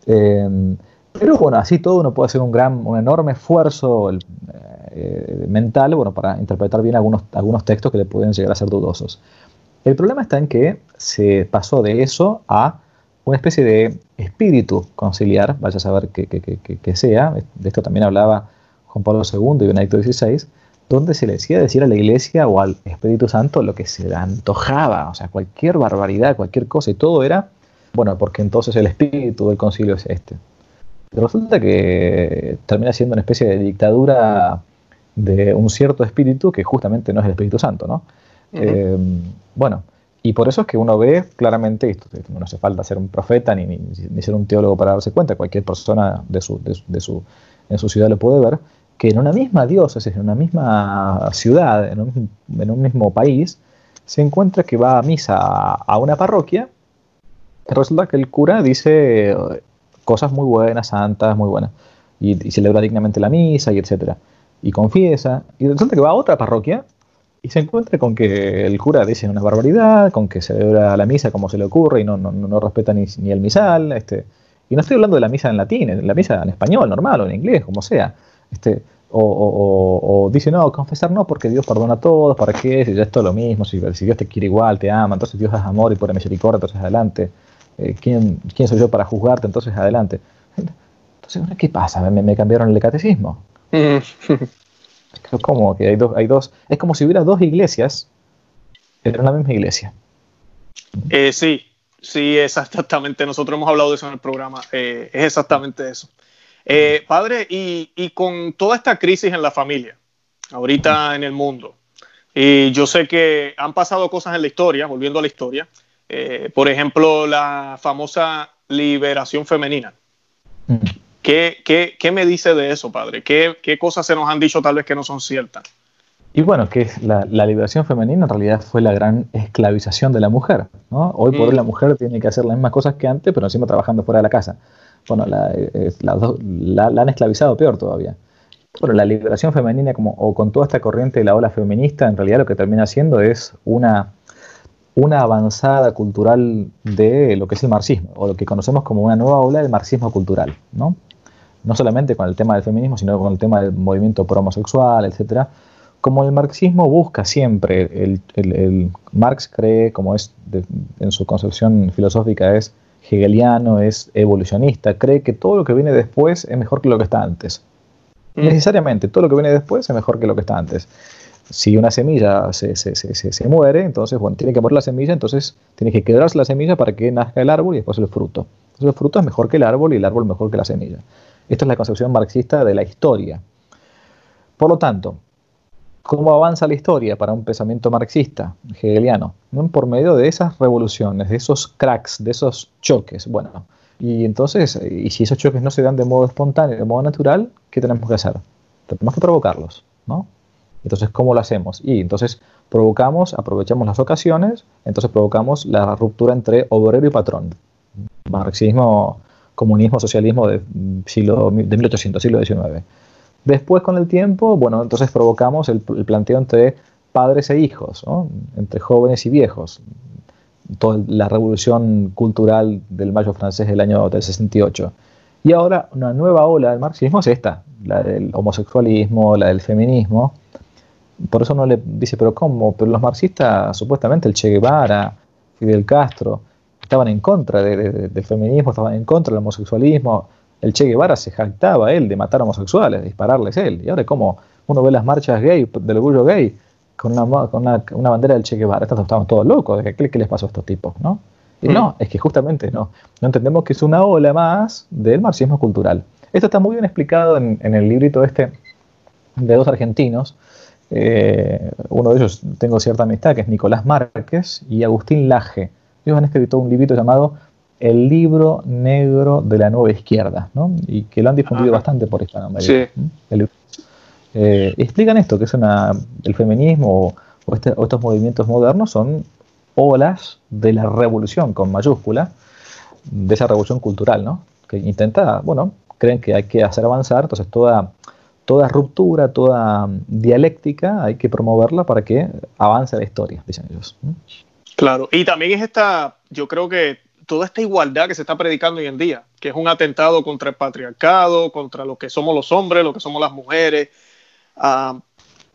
B: Eh, pero bueno, así todo uno puede hacer un gran, un enorme esfuerzo eh, mental bueno, para interpretar bien algunos, algunos textos que le pueden llegar a ser dudosos. El problema está en que se pasó de eso a una especie de espíritu conciliar, vaya a saber qué sea, de esto también hablaba Juan Pablo II y Benedicto XVI, donde se le decía decir a la iglesia o al Espíritu Santo lo que se le antojaba, o sea, cualquier barbaridad, cualquier cosa, y todo era, bueno, porque entonces el espíritu del concilio es este. Pero resulta que termina siendo una especie de dictadura de un cierto espíritu que justamente no es el Espíritu Santo, ¿no? Eh, bueno, y por eso es que uno ve claramente, esto, no hace falta ser un profeta ni, ni, ser un teólogo para darse cuenta, cualquier persona de su, de, su, en su ciudad lo puede ver, que en una misma diócesis, en una misma ciudad, en un, en un mismo país, se encuentra que va a misa a, una parroquia, resulta que el cura dice eh, cosas muy buenas, santas, muy buenas, y, y celebra dignamente la misa, y etcétera, y confiesa, y resulta que va a otra parroquia y se encuentra con que el cura dice una barbaridad, con que celebra la misa como se le ocurre y no, no, no respeta ni, ni, el misal. Este, y no estoy hablando de la misa en latín, la misa en español, normal, o en inglés, como sea. Este, o, dice, no, confesar no, porque Dios perdona a todos, ¿para qué? Si ya es todo lo mismo, si, si, Dios te quiere igual, te ama, entonces Dios es amor y por misericordia, entonces adelante. Eh, ¿quién, ¿quién, soy yo para juzgarte? Entonces adelante. Entonces, ¿qué pasa? ¿Me, me cambiaron el catecismo? <laughs> como que hay dos, hay dos, es como si hubiera dos iglesias en la misma iglesia.
A: Eh, sí, sí, es exactamente. Nosotros hemos hablado de eso en el programa. Eh, es exactamente eso. Eh, padre, y, y, con toda esta crisis en la familia, ahorita en el mundo, y yo sé que han pasado cosas en la historia, volviendo a la historia, por ejemplo, la famosa liberación femenina. Mm. ¿Qué, me dice de eso, padre? ¿Qué, cosas se nos han dicho tal vez que no son ciertas?
B: Y bueno, que la, liberación femenina en realidad fue la gran esclavizazación de la mujer. Hoy por hoy mm. la mujer tiene que hacer las mismas cosas que antes, pero encima trabajando fuera de la casa. Bueno, la, eh, han esclavizado peor todavía. Bueno, la liberación femenina, como, o con toda esta corriente de la ola feminista, en realidad lo que termina haciendo es una, una avanzada cultural de lo que es el marxismo, o lo que conocemos como una nueva ola del marxismo cultural. ¿no? no solamente con el tema del feminismo, sino con el tema del movimiento pro-homosexual, etc. Como el marxismo busca siempre, el, Marx cree, como es en su concepción filosófica, es hegeliano, es evolucionista, cree que todo lo que viene después es mejor que lo que está antes. Mm. Necesariamente, todo lo que viene después es mejor que lo que está antes. Si una semilla se, se, se, se, muere, entonces, bueno, tiene que morir la semilla, entonces tiene que quedarse la semilla para que nazca el árbol y después el fruto. Entonces el fruto es mejor que el árbol y el árbol mejor que la semilla. Esta es la concepción marxista de la historia. Por lo tanto, ¿cómo avanza la historia para un pensamiento marxista, hegeliano? Por medio de esas revoluciones, de esos cracks, de esos choques. Bueno, y entonces, y si esos choques no se dan de modo espontáneo, de modo natural, ¿qué tenemos que hacer? Tenemos que provocarlos, ¿no? Entonces, ¿cómo lo hacemos? Y entonces provocamos, aprovechamos las ocasiones, entonces provocamos la ruptura entre obrero y patrón. Marxismo comunismo, socialismo de, siglo, de 1800, siglo XIX. Después, con el tiempo, bueno, entonces provocamos el, planteo entre padres e hijos, entre jóvenes y viejos. Toda la revolución cultural del mayo francés del año del 68. Y ahora una nueva ola del marxismo es esta, la del homosexualismo, la del feminismo. Por eso uno le dice, pero ¿cómo? Pero los marxistas, supuestamente el Che Guevara, Fidel Castro, estaban en contra del feminismo, estaban en contra del homosexualismo. El Che Guevara se jactaba él de matar homosexuales, de dispararles él. Y ahora como uno ve las marchas gay, del orgullo gay, con una, con una, bandera del Che Guevara, estamos todos locos, ¿qué, ¿qué les pasó a estos tipos? ¿no? Y no, mm. es que justamente no. No entendemos que es una ola más del marxismo cultural. Esto está muy bien explicado en, el librito este de dos argentinos. Eh, uno de ellos tengo cierta amistad, que es Nicolás Márquez y Agustín Laje ellos han escrito un librito llamado El libro negro de la nueva izquierda, ¿no? y que lo han difundido bastante por Hispanoamérica. Sí. Eh, explican esto, que es una, el feminismo este, o, estos movimientos modernos son olas de la revolución con mayúscula, de esa revolución cultural, ¿no? que intenta, bueno, creen que hay que hacer avanzar, entonces toda, toda ruptura, toda dialéctica hay que promoverla para que avance la historia, dicen ellos.
A: Claro, y también es esta, yo creo que toda esta igualdad que se está predicando hoy en día, que es un atentado contra el patriarcado, contra lo que somos los hombres, lo que somos las mujeres. Ah,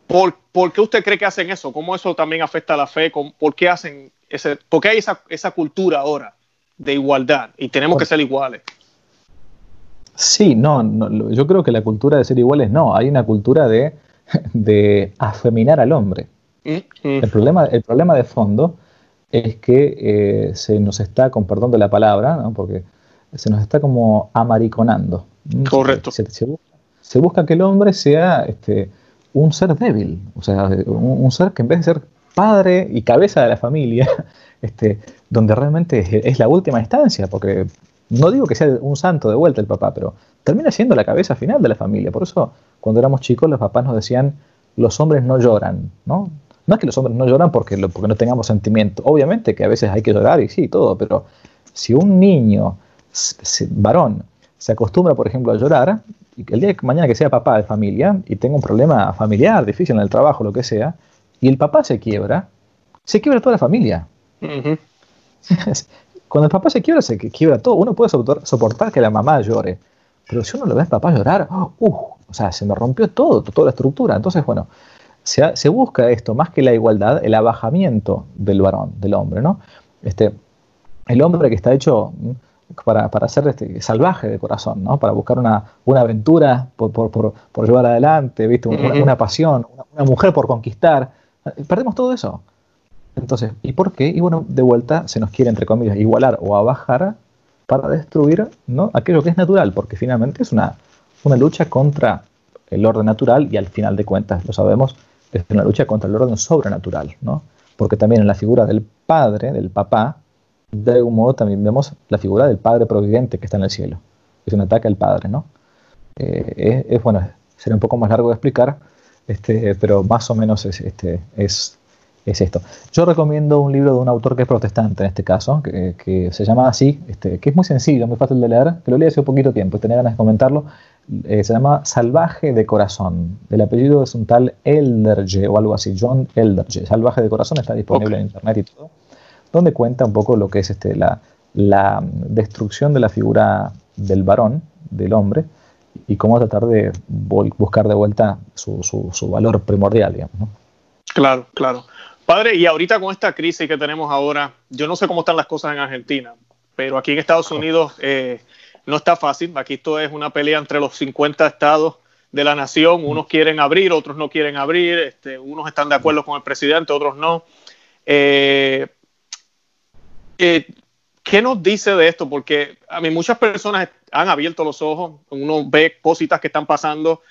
A: ¿por, qué usted cree que hacen eso? ¿Cómo eso también afecta a la fe? ¿Por qué hacen ese, por qué hay esa, esa cultura ahora de igualdad y tenemos que ser iguales?
B: Sí, no, yo creo que la cultura de ser iguales no, hay una cultura de, <laughs> de afeminar al hombre. Mm, mm. El, problema, el problema de fondo es que eh, se nos está, con perdón de la palabra, ¿no? porque se nos está como amariconando.
A: Correcto.
B: Se, busca, que el hombre sea este, un ser débil, o sea, un, ser que en vez de ser padre y cabeza de la familia, <laughs> este, donde realmente es, la última instancia, porque no digo que sea un santo de vuelta el papá, pero termina siendo la cabeza final de la familia. Por eso, cuando éramos chicos, los papás nos decían, los hombres no lloran, ¿no? No es que los hombres no lloran porque, porque no tengamos sentimiento. Obviamente que a veces hay que llorar y sí, todo, pero si un niño, varón, se acostumbra, por ejemplo, a llorar, y el día de mañana que sea papá de familia y tenga un problema familiar, difícil en el trabajo, lo que sea, y el papá se quiebra, se quiebra toda la familia. <laughs> Cuando el papá se quiebra, se quiebra todo. Uno puede soportar que la mamá llore, pero si uno lo ve al papá llorar, uh, o sea, se me rompió todo, toda la estructura. Entonces, bueno, se, se, busca esto, más que la igualdad, el abajamiento del varón, del hombre, ¿no? Este, el hombre que está hecho para, para ser este, salvaje de corazón, ¿no? Para buscar una, una aventura por, por, por, llevar adelante, ¿viste? Una, pasión, una, mujer por conquistar. Perdemos todo eso. Entonces, ¿y por qué? Y bueno, de vuelta se nos quiere, entre comillas, igualar o abajar para destruir ¿no? aquello que es natural, porque finalmente es una, una lucha contra el orden natural y al final de cuentas, lo sabemos, es una lucha contra el orden sobrenatural, ¿no? Porque también en la figura del padre, del papá, de algún modo también vemos la figura del Padre Providente que está en el cielo. Es un ataque al Padre, ¿no? Eh, es, bueno, sería un poco más largo de explicar, este, pero más o menos es, este, es, es, esto. Yo recomiendo un libro de un autor que es protestante en este caso, que, se llama así, este, que es muy sencillo, muy fácil de leer, que lo leí hace un poquito tiempo y tenía ganas de comentarlo. Eh, se llama Salvaje de Corazón. El apellido es un tal Elderje o algo así, John Elderje. Salvaje de Corazón está disponible en internet y todo donde cuenta un poco lo que es este, la, la destrucción de la figura del varón, del hombre, y cómo tratar de buscar de vuelta su, su, valor primordial, digamos. ¿no?
A: Claro, claro. Padre, y ahorita con esta crisis que tenemos ahora, yo no sé cómo están las cosas en Argentina, pero aquí en Estados Unidos eh, no está fácil. Aquí esto es una pelea entre los 50 estados de la nación. Unos quieren abrir, otros no quieren abrir. Este, unos están de acuerdo con el presidente, otros no. Eh, eh, ¿qué nos dice de esto? Porque a mí muchas personas han abierto los ojos, uno ve cositas que están pasando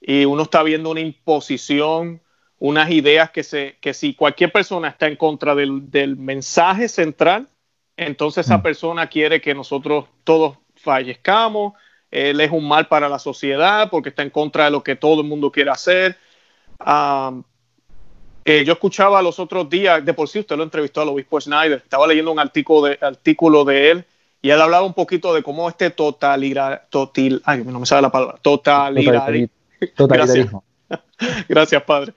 A: y uno está viendo una imposición, unas ideas que, se, que si cualquier persona está en contra del, mensaje central, entonces esa mm. persona quiere que nosotros todos fallezcamos, él es un mal para la sociedad porque está en contra de lo que todo el mundo quiere hacer. Eh, yo escuchaba los otros días, de por sí usted lo entrevistó al obispo Schneider, estaba leyendo un artículo de, artículo de él y él hablaba un poquito de cómo este totalidad, total, ay, no me sale la palabra, totalitarismo. <laughs> Totalitarismo. Gracias, <laughs> Gracias padre.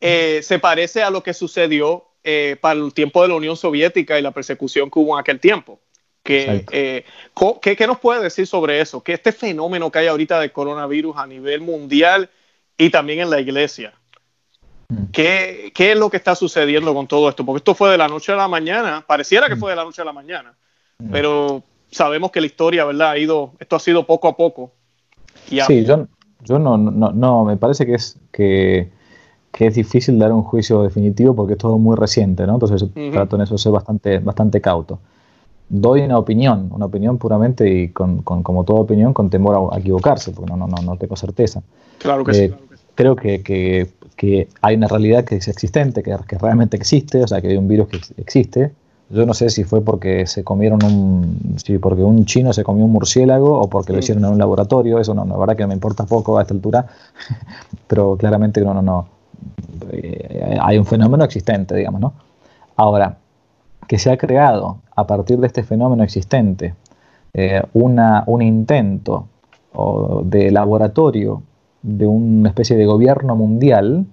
A: Eh, se parece a lo que sucedió eh, para el tiempo de la Unión Soviética y la persecución que hubo en aquel tiempo. Que, ¿qué, ¿Qué nos puede decir sobre eso? Que este fenómeno que hay ahorita de coronavirus a nivel mundial y también en la iglesia. Mm. ¿Qué, es lo que está sucediendo con todo esto? Porque esto fue de la noche a la mañana, pareciera que mm. fue de la noche a la mañana, mm. pero sabemos que la historia, ¿verdad? Ha ido, esto ha sido poco a poco.
B: sí, yo, yo no, no, no, me parece que es que, es difícil dar un juicio definitivo porque es todo muy reciente, ¿no? Entonces trato en eso ser bastante, bastante cauto. Doy una opinión, una opinión puramente y con, como toda opinión con temor a, equivocarse, porque no, no, no, no tengo certeza.
A: Claro que sí. Eh,
B: creo que, que, hay una realidad que es existente, que, que, realmente existe, o sea, que hay un virus que existe. Yo no sé si fue porque se comieron un, si porque un chino se comió un murciélago o porque lo hicieron en un laboratorio, eso no, la verdad que me importa poco a esta altura, <laughs> pero claramente no, no, no, eh, hay un fenómeno existente, digamos, ¿no? Ahora, que se ha creado a partir de este fenómeno existente eh, una, un intento de laboratorio de una especie de gobierno mundial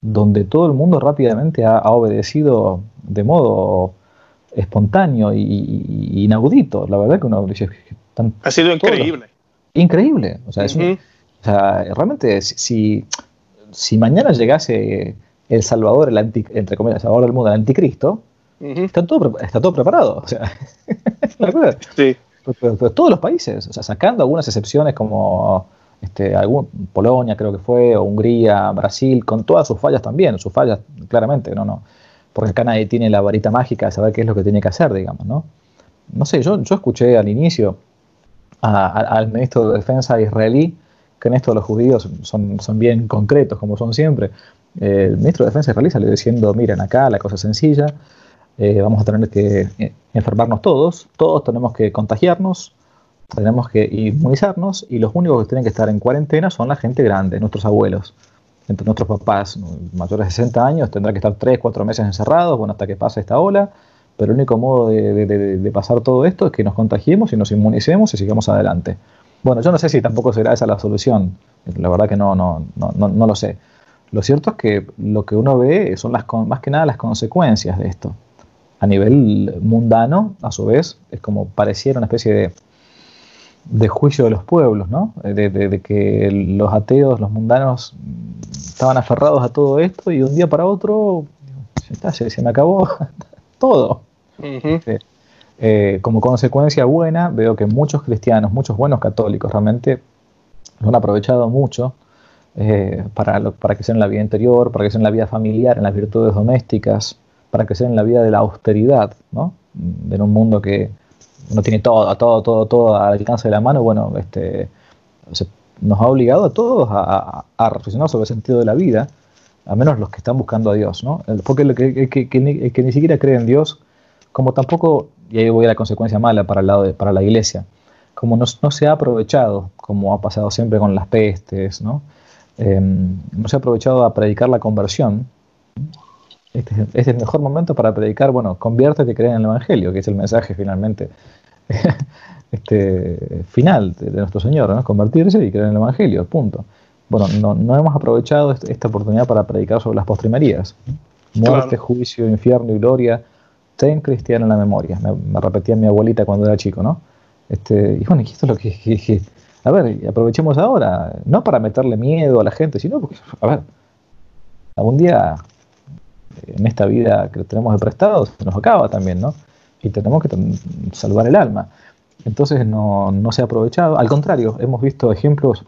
B: donde todo el mundo rápidamente ha, obedecido de modo espontáneo y, inaudito. La verdad que uno dice...
A: ha sido increíble.
B: increíble. O sea, realmente si, si mañana llegase El Salvador, el entre comillas, el Salvador del mundo, el anticristo, está, todo, está todo preparado. O sea, <laughs> sí. todos los países, o sea, sacando algunas excepciones como este, algún, Polonia creo que fue, o Hungría, Brasil, con todas sus fallas también, sus fallas claramente, no, no, porque acá nadie tiene la varita mágica de saber qué es lo que tiene que hacer, digamos, ¿no? No sé, yo, yo escuché al inicio al ministro de Defensa israelí que en esto los judíos son, son bien concretos, como son siempre, el ministro de Defensa israelí salió diciendo, miren acá, la cosa es sencilla, eh, vamos a tener que eh, enfermarnos todos, todos tenemos que contagiarnos, tenemos que inmunizarnos y los únicos que tienen que estar en cuarentena son la gente grande, nuestros abuelos, entre nuestros papás mayores de 60 años tendrán que estar 3, 4 meses encerrados, bueno, hasta que pase esta ola, pero el único modo de, pasar todo esto es que nos contagiemos y nos inmunicemos y sigamos adelante. Bueno, yo no sé si tampoco será esa la solución, la verdad que no, no, no, no, lo sé. Lo cierto es que lo que uno ve son las, más que nada las consecuencias de esto. A nivel mundano, a su vez, es como pareciera una especie de, de juicio de los pueblos, ¿no? De, que los ateos, los mundanos, estaban aferrados a todo esto y de un día para otro se, se me acabó <laughs> todo. Eh, como consecuencia buena, veo que muchos cristianos, muchos buenos católicos realmente lo han aprovechado mucho eh, para, lo, para en la vida interior, para crecer en la vida familiar, en las virtudes domésticas, para crecer en la vida de la austeridad, ¿no? En un mundo que no tiene todo, todo, todo, todo al alcance de la mano, bueno, este, nos ha obligado a todos a, reflexionar sobre el sentido de la vida, a menos los que están buscando a Dios, ¿no? Porque el que, que, que, ni siquiera cree en Dios, como tampoco, y ahí voy a la consecuencia mala para, el lado de, para la iglesia, como no, no, se ha aprovechado, como ha pasado siempre con las pestes, ¿no? Em, no se ha aprovechado a predicar la conversión, este, es el mejor momento para predicar, bueno, conviértete y cree en el Evangelio, que es el mensaje finalmente <laughs> este, final de, nuestro Señor, ¿no? convertirse y creer en el Evangelio, punto. Bueno, no, no hemos aprovechado esta oportunidad para predicar sobre las postrimerías. Muerte, juicio, infierno y gloria, ten cristiano en la memoria. Me, repetía mi abuelita cuando era chico, ¿no? Este, y bueno, esto es lo que, A ver, aprovechemos ahora, no para meterle miedo a la gente, sino porque, a ver, algún día en esta vida que tenemos de prestado se nos acaba también, ¿no? Y tenemos que salvar el alma. Entonces no, se ha aprovechado. Al contrario, hemos visto ejemplos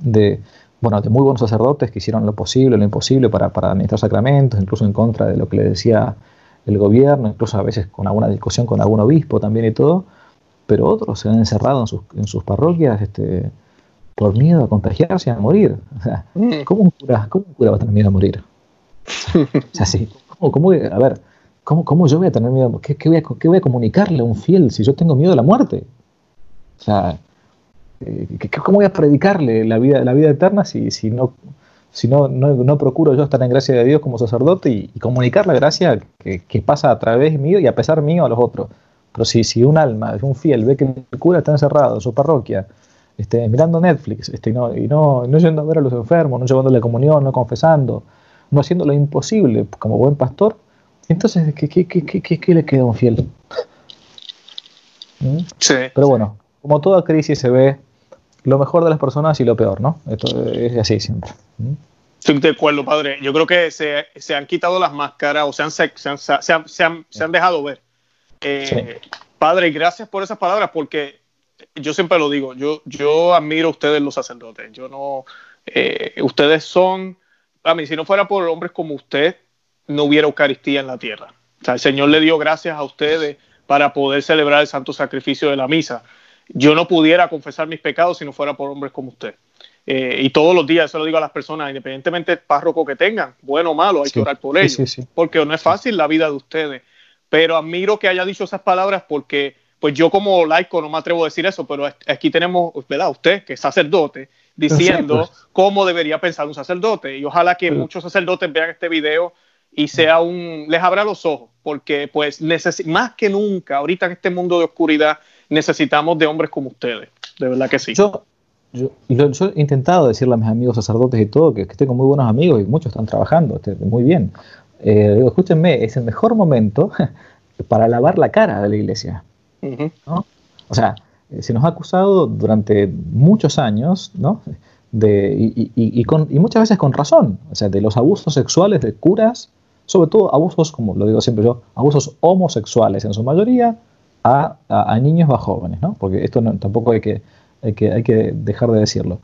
B: de, bueno, de muy buenos sacerdotes que hicieron lo posible, lo imposible para, para administrar sacramentos, incluso en contra de lo que le decía el gobierno, incluso a veces con alguna discusión con algún obispo también y todo, pero otros se han encerrado en sus, en sus parroquias este, por miedo a contagiarse y a morir. O sea, mm. ¿cómo, un cura, ¿Cómo un cura va a tener miedo a morir? o sea, sí, ¿cómo, a ver, ¿cómo, ¿cómo, yo voy a tener miedo? ¿Qué, qué, voy a, ¿Qué, voy a, comunicarle a un fiel si yo tengo miedo de la muerte? O sea, eh, ¿cómo voy a predicarle la vida, la vida eterna si, si, no, si no, no, procuro yo estar en gracia de Dios como sacerdote y, comunicar la gracia que, que, pasa a través mío y a pesar mío a los otros? Pero si, si un alma, un fiel, ve que el cura está encerrado en su parroquia, este, mirando Netflix este, y, no, y no, no yendo a ver a los enfermos, no llevándole comunión, no confesando, no haciendo lo imposible como buen pastor, entonces, ¿qué, qué, qué, qué le queda a un fiel? ¿Mm? Sí. Pero bueno, como toda crisis se ve lo mejor de las personas y lo peor, ¿no? Esto es así siempre.
A: Estoy de acuerdo, padre. Yo creo que se, se han quitado las máscaras o se han, se han, se han, se han, dejado ver. Eh, padre, gracias por esas palabras porque yo siempre lo digo, yo, yo admiro a ustedes los sacerdotes. Yo no, eh, ustedes son a mí, si no fuera por hombres como usted, no hubiera Eucaristía en la tierra. O sea, el Señor le dio gracias a ustedes para poder celebrar el santo sacrificio de la misa. Yo no pudiera confesar mis pecados si no fuera por hombres como usted. Eh, y todos los días, eso lo digo a las personas, independientemente del párroco que tengan, bueno o malo, hay que orar por ellos, porque no es fácil la vida de ustedes. Pero admiro que haya dicho esas palabras porque, pues yo como laico no me atrevo a decir eso, pero aquí tenemos, ¿verdad? Usted, que es sacerdote, diciendo cómo debería pensar un sacerdote. Y ojalá que muchos sacerdotes vean este video y sea un, les abra los ojos, porque pues más que nunca, ahorita en este mundo de oscuridad, necesitamos de hombres como ustedes. De verdad que sí.
B: Yo, yo, he intentado decirle a mis amigos sacerdotes y todo que, que tengo muy buenos amigos y muchos están trabajando este, muy bien. Eh, digo, escúchenme, es el mejor momento <laughs> para lavar la cara de la iglesia. O sea, eh, se nos ha acusado durante muchos años, ¿no? De, y, y, con, y, muchas veces con razón, o sea, de los abusos sexuales de curas, sobre todo abusos, como lo digo siempre yo, abusos homosexuales en su mayoría a, a, niños o a jóvenes, ¿no? Porque esto tampoco hay que, hay que, hay que dejar de decirlo.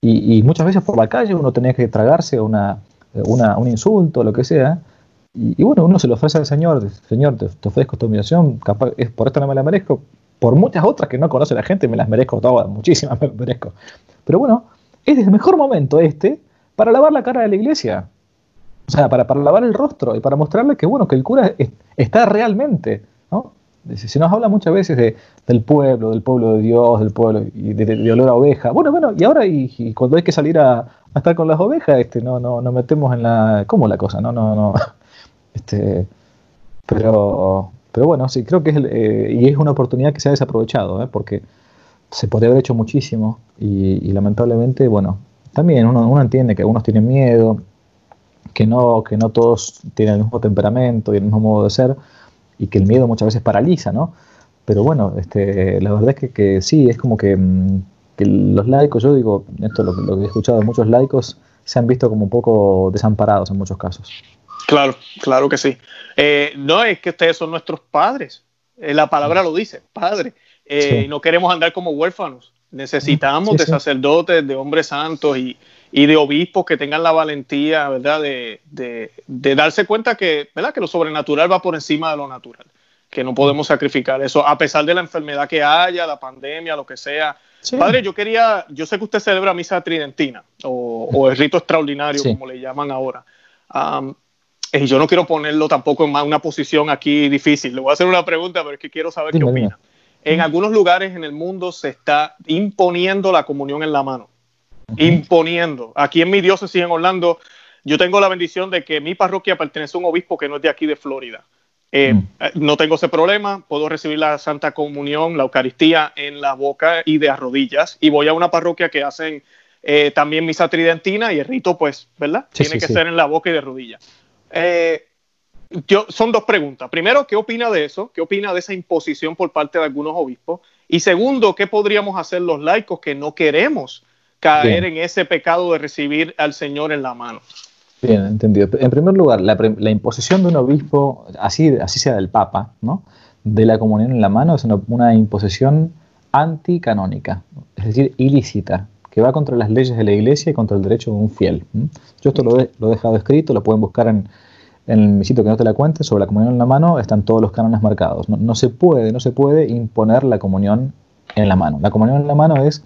B: Y, muchas veces por la calle uno tenía que tragarse una, una, un insulto, lo que sea, y, bueno, uno se lo ofrece al Señor, Señor, te, te ofrezco esta humillación, es, por esto no me la merezco, por muchas otras que no conoce la gente, me las merezco todas, muchísimas me merezco. Pero bueno, es el mejor momento este para lavar la cara de la iglesia. O sea, para, para lavar el rostro y para mostrarle que, bueno, que el cura está realmente, ¿no? Se nos habla muchas veces de, del pueblo, del pueblo de Dios, del pueblo y de, olor a oveja. Bueno, bueno, y ahora y, cuando hay que salir a, estar con las ovejas, este, no, no, nos metemos en la, ¿cómo la cosa? No, no, no. <laughs> Este, pero, pero bueno, sí, creo que es, eh, y es una oportunidad que se ha desaprovechado, ¿eh? porque se podría haber hecho muchísimo y, lamentablemente, bueno, también uno, uno, entiende que algunos tienen miedo, que no, que no todos tienen el mismo temperamento y el mismo modo de ser y que el miedo muchas veces paraliza, ¿no? Pero bueno, este, la verdad es que, sí, es como que, mm, los laicos, yo digo, esto lo, lo que he escuchado de muchos laicos, se han visto como un poco desamparados en muchos casos.
A: Claro, claro que sí. Eh, no es que ustedes son nuestros padres. Eh, la palabra lo dice, padre. Eh, no queremos andar como huérfanos. Necesitamos de sacerdotes, de hombres santos y, de obispos que tengan la valentía, ¿verdad? De, darse cuenta que, ¿verdad? Que lo sobrenatural va por encima de lo natural. Que no podemos sacrificar eso, a pesar de la enfermedad que haya, la pandemia, lo que sea. Padre, yo quería, yo sé que usted celebra misa tridentina o, el rito extraordinario, como le llaman ahora. y yo no quiero ponerlo tampoco en una posición aquí difícil. Le voy a hacer una pregunta, pero es que quiero saber qué opina en algunos lugares en el mundo se está imponiendo la comunión en la mano. Imponiendo. Aquí en mi diócesis en Orlando, yo tengo la bendición de que mi parroquia pertenece a un obispo que no es de aquí de Florida. Eh, mm. eh, no tengo ese problema, puedo recibir la Santa Comunión, la Eucaristía en la boca y de a rodillas. Y voy a una parroquia que hacen eh, también misa tridentina y el rito, pues, ¿verdad? Tiene que ser en la boca y de rodillas. Eh, yo, son dos preguntas. Primero, ¿qué opina de eso? ¿Qué opina de esa imposición por parte de algunos obispos? Y segundo, ¿qué podríamos hacer los laicos que no queremos caer en ese pecado de recibir al Señor en la mano?
B: Bien, entendido. En primer lugar, la, imposición de un obispo, así, así sea del Papa, ¿no? de la comunión en la mano es una, imposición anticanónica, es decir, ilícita, que va contra las leyes de la Iglesia y contra el derecho de un fiel. Yo esto lo he dejado escrito, lo pueden buscar en, en mi sitio que no te la cuente, sobre la comunión en la mano, están todos los cánones marcados. No, se puede, no se puede imponer la comunión en la mano. La comunión en la mano es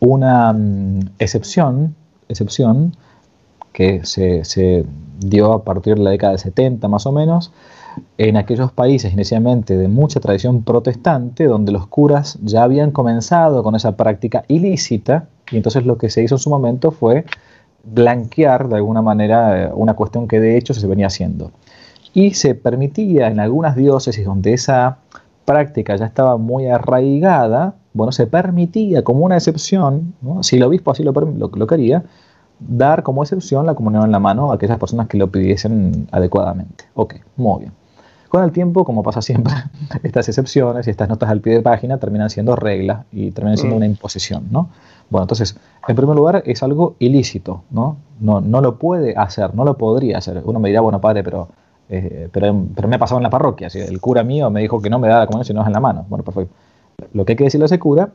B: una mm, excepción, excepción que se, dio a partir de la década de 70 más o menos, en aquellos países inicialmente de mucha tradición protestante, donde los curas ya habían comenzado con esa práctica ilícita, y entonces lo que se hizo en su momento fue blanquear de alguna manera eh, una cuestión que de hecho se venía haciendo. Y se permitía en algunas diócesis donde esa práctica ya estaba muy arraigada, bueno, se permitía como una excepción, si el obispo así lo, lo, quería, dar como excepción la comunión en la mano a aquellas personas que lo pidiesen adecuadamente. Ok, muy bien. Con el tiempo, como pasa siempre, <laughs> estas excepciones y estas notas al pie de página terminan siendo reglas y terminan siendo mm. una imposición, ¿no? Bueno, entonces, en primer lugar, es algo ilícito, ¿no? No, no lo puede hacer, no lo podría hacer. Uno me dirá, bueno, padre, pero, eh, pero, pero, me ha pasado en la parroquia. Si el cura mío me dijo que no me da la comunión si no es en la mano. Bueno, perfecto. Lo que hay que decirle a ese cura,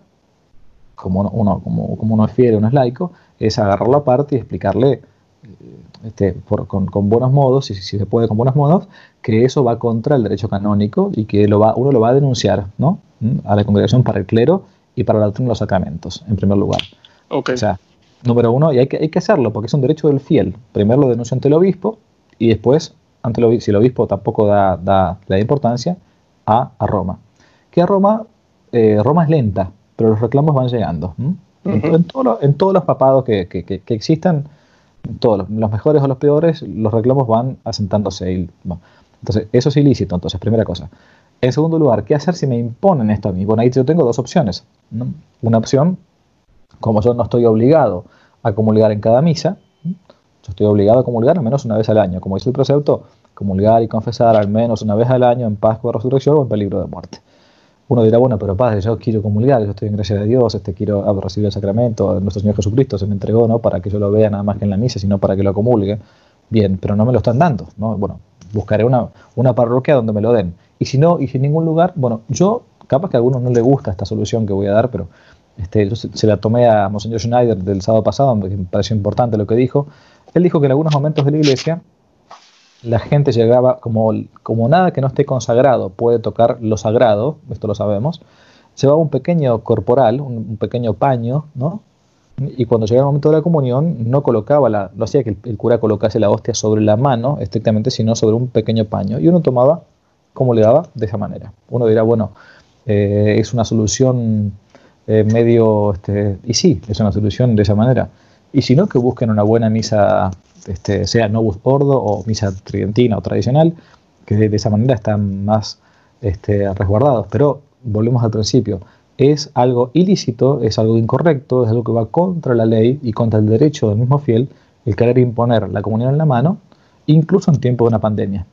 B: como uno, como, como uno es fiel, uno es laico, es agarrarlo aparte y explicarle eh, este, con, con, buenos modos, y si, se puede con buenos modos, que eso va contra el derecho canónico y que lo va, uno lo va a denunciar ¿no? ¿Mm? a la congregación para el clero y para la doctrina de los sacramentos, en primer lugar.
A: Okay.
B: O sea, número uno, y hay que, hay que hacerlo porque es un derecho del fiel. Primero lo denuncia ante el obispo y después, ante el si el obispo tampoco da, da la importancia, a, a, Roma. Que a Roma, eh, Roma es lenta, pero los reclamos van llegando. en, todos los papados que, que, que, existan, todos los, mejores o los peores, los reclamos van asentándose. Y, entonces, eso es ilícito, entonces, primera cosa. En segundo lugar, ¿qué hacer si me imponen esto a mí? Bueno, ahí yo tengo dos opciones. Una opción, como yo no estoy obligado a comulgar en cada misa, yo estoy obligado a comulgar al menos una vez al año. Como dice el precepto, comulgar y confesar al menos una vez al año en Pascua, Resurrección o en peligro de muerte. Uno dirá, bueno, pero padre, yo quiero comulgar, yo estoy en gracia de Dios, este, quiero recibir el sacramento, nuestro Señor Jesucristo se me entregó, no para que yo lo vea nada más que en la misa, sino para que lo comulgue. Bien, pero no me lo están dando, ¿no? Bueno, buscaré una, una parroquia donde me lo den. Y si no, y sin ningún lugar, bueno, yo, capaz que a algunos no le gusta esta solución que voy a dar, pero este, yo se, la tomé a Monseñor Schneider del sábado pasado, me pareció importante lo que dijo. Él dijo que en algunos momentos de la iglesia la gente llegaba, como, como nada que no esté consagrado puede tocar lo sagrado, esto lo sabemos, llevaba un pequeño corporal, un, pequeño paño, ¿no? Y cuando llegaba el momento de la comunión, no colocaba la, hacía que el, cura colocase la hostia sobre la mano estrictamente, sino sobre un pequeño paño. Y uno tomaba, como le daba, de esa manera. Uno dirá, bueno, eh, es una solución eh, medio, este, y sí, es una solución de esa manera. Y si no, que busquen una buena misa, este, sea novus ordo o misa tridentina o tradicional, que de, esa manera están más este, resguardados. Pero volvemos al principio, es algo ilícito, es algo incorrecto, es algo que va contra la ley y contra el derecho del mismo fiel el querer imponer la comunión en la mano, incluso en tiempo de una pandemia.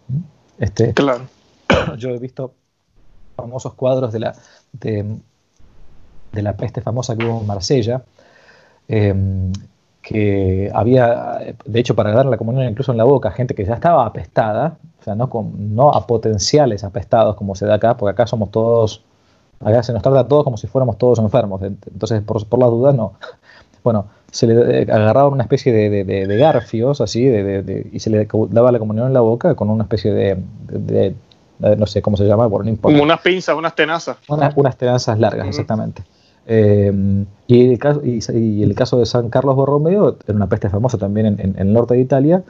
B: Este,
A: claro. <coughs>
B: Yo he visto famosos cuadros de la, de, la peste famosa que hubo en Marsella, em, que había, de hecho, para dar la comunión incluso en la boca, gente que ya estaba apestada, o sea, no, con, no a potenciales apestados como se da acá, porque acá somos todos, acá se nos trata a todos como si fuéramos todos enfermos, entonces por, por las dudas no. Bueno, se le agarraba una especie de, de, garfios así y se le daba la comunión en la boca con una especie de, no sé cómo se llama, por no
A: importa. Como unas pinzas, unas tenazas.
B: unas tenazas largas, exactamente. Eh, y, el caso, y, el caso de San Carlos Borromeo, era una peste famosa también en, el norte de Italia,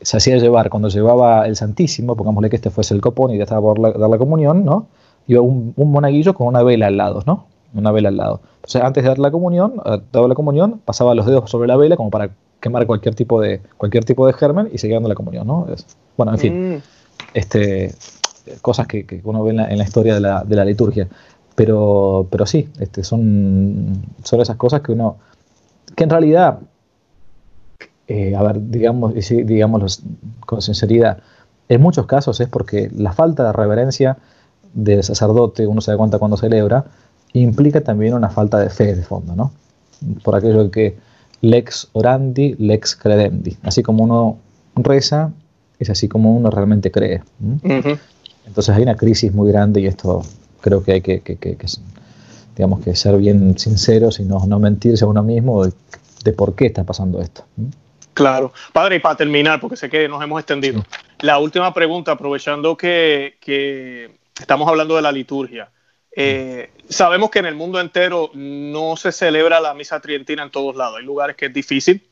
B: se hacía llevar, cuando llevaba el Santísimo, pongámosle que este fuese el copón y ya estaba por dar la comunión, ¿no? Iba un, un, monaguillo con una vela al lado, ¿no? Una vela al lado. Entonces, antes de dar la comunión, eh, daba la comunión, pasaba los dedos sobre la vela como para quemar cualquier tipo de, cualquier tipo de germen y seguía dando la comunión, ¿no? bueno, en fin, mm. este, cosas que, uno ve en la, historia de la, de la liturgia. Pero, pero sí, este, son, son esas cosas que uno, que en realidad, eh, a ver, digamos, digamos con sinceridad, en muchos casos es porque la falta de reverencia del sacerdote, uno se da cuenta cuando celebra, implica también una falta de fe de fondo, ¿no? Por aquello que lex orandi, lex credendi. Así como uno reza, es así como uno realmente cree. Entonces hay una crisis muy grande y esto creo que hay que, digamos que ser bien sinceros y no, no mentirse a uno mismo de, por qué está pasando esto.
A: Claro. Padre, y para terminar, porque sé que nos hemos extendido, la última pregunta, aprovechando que, estamos hablando de la liturgia. Eh, sabemos que en el mundo entero no se celebra la misa tridentina en todos lados. Hay lugares que es difícil,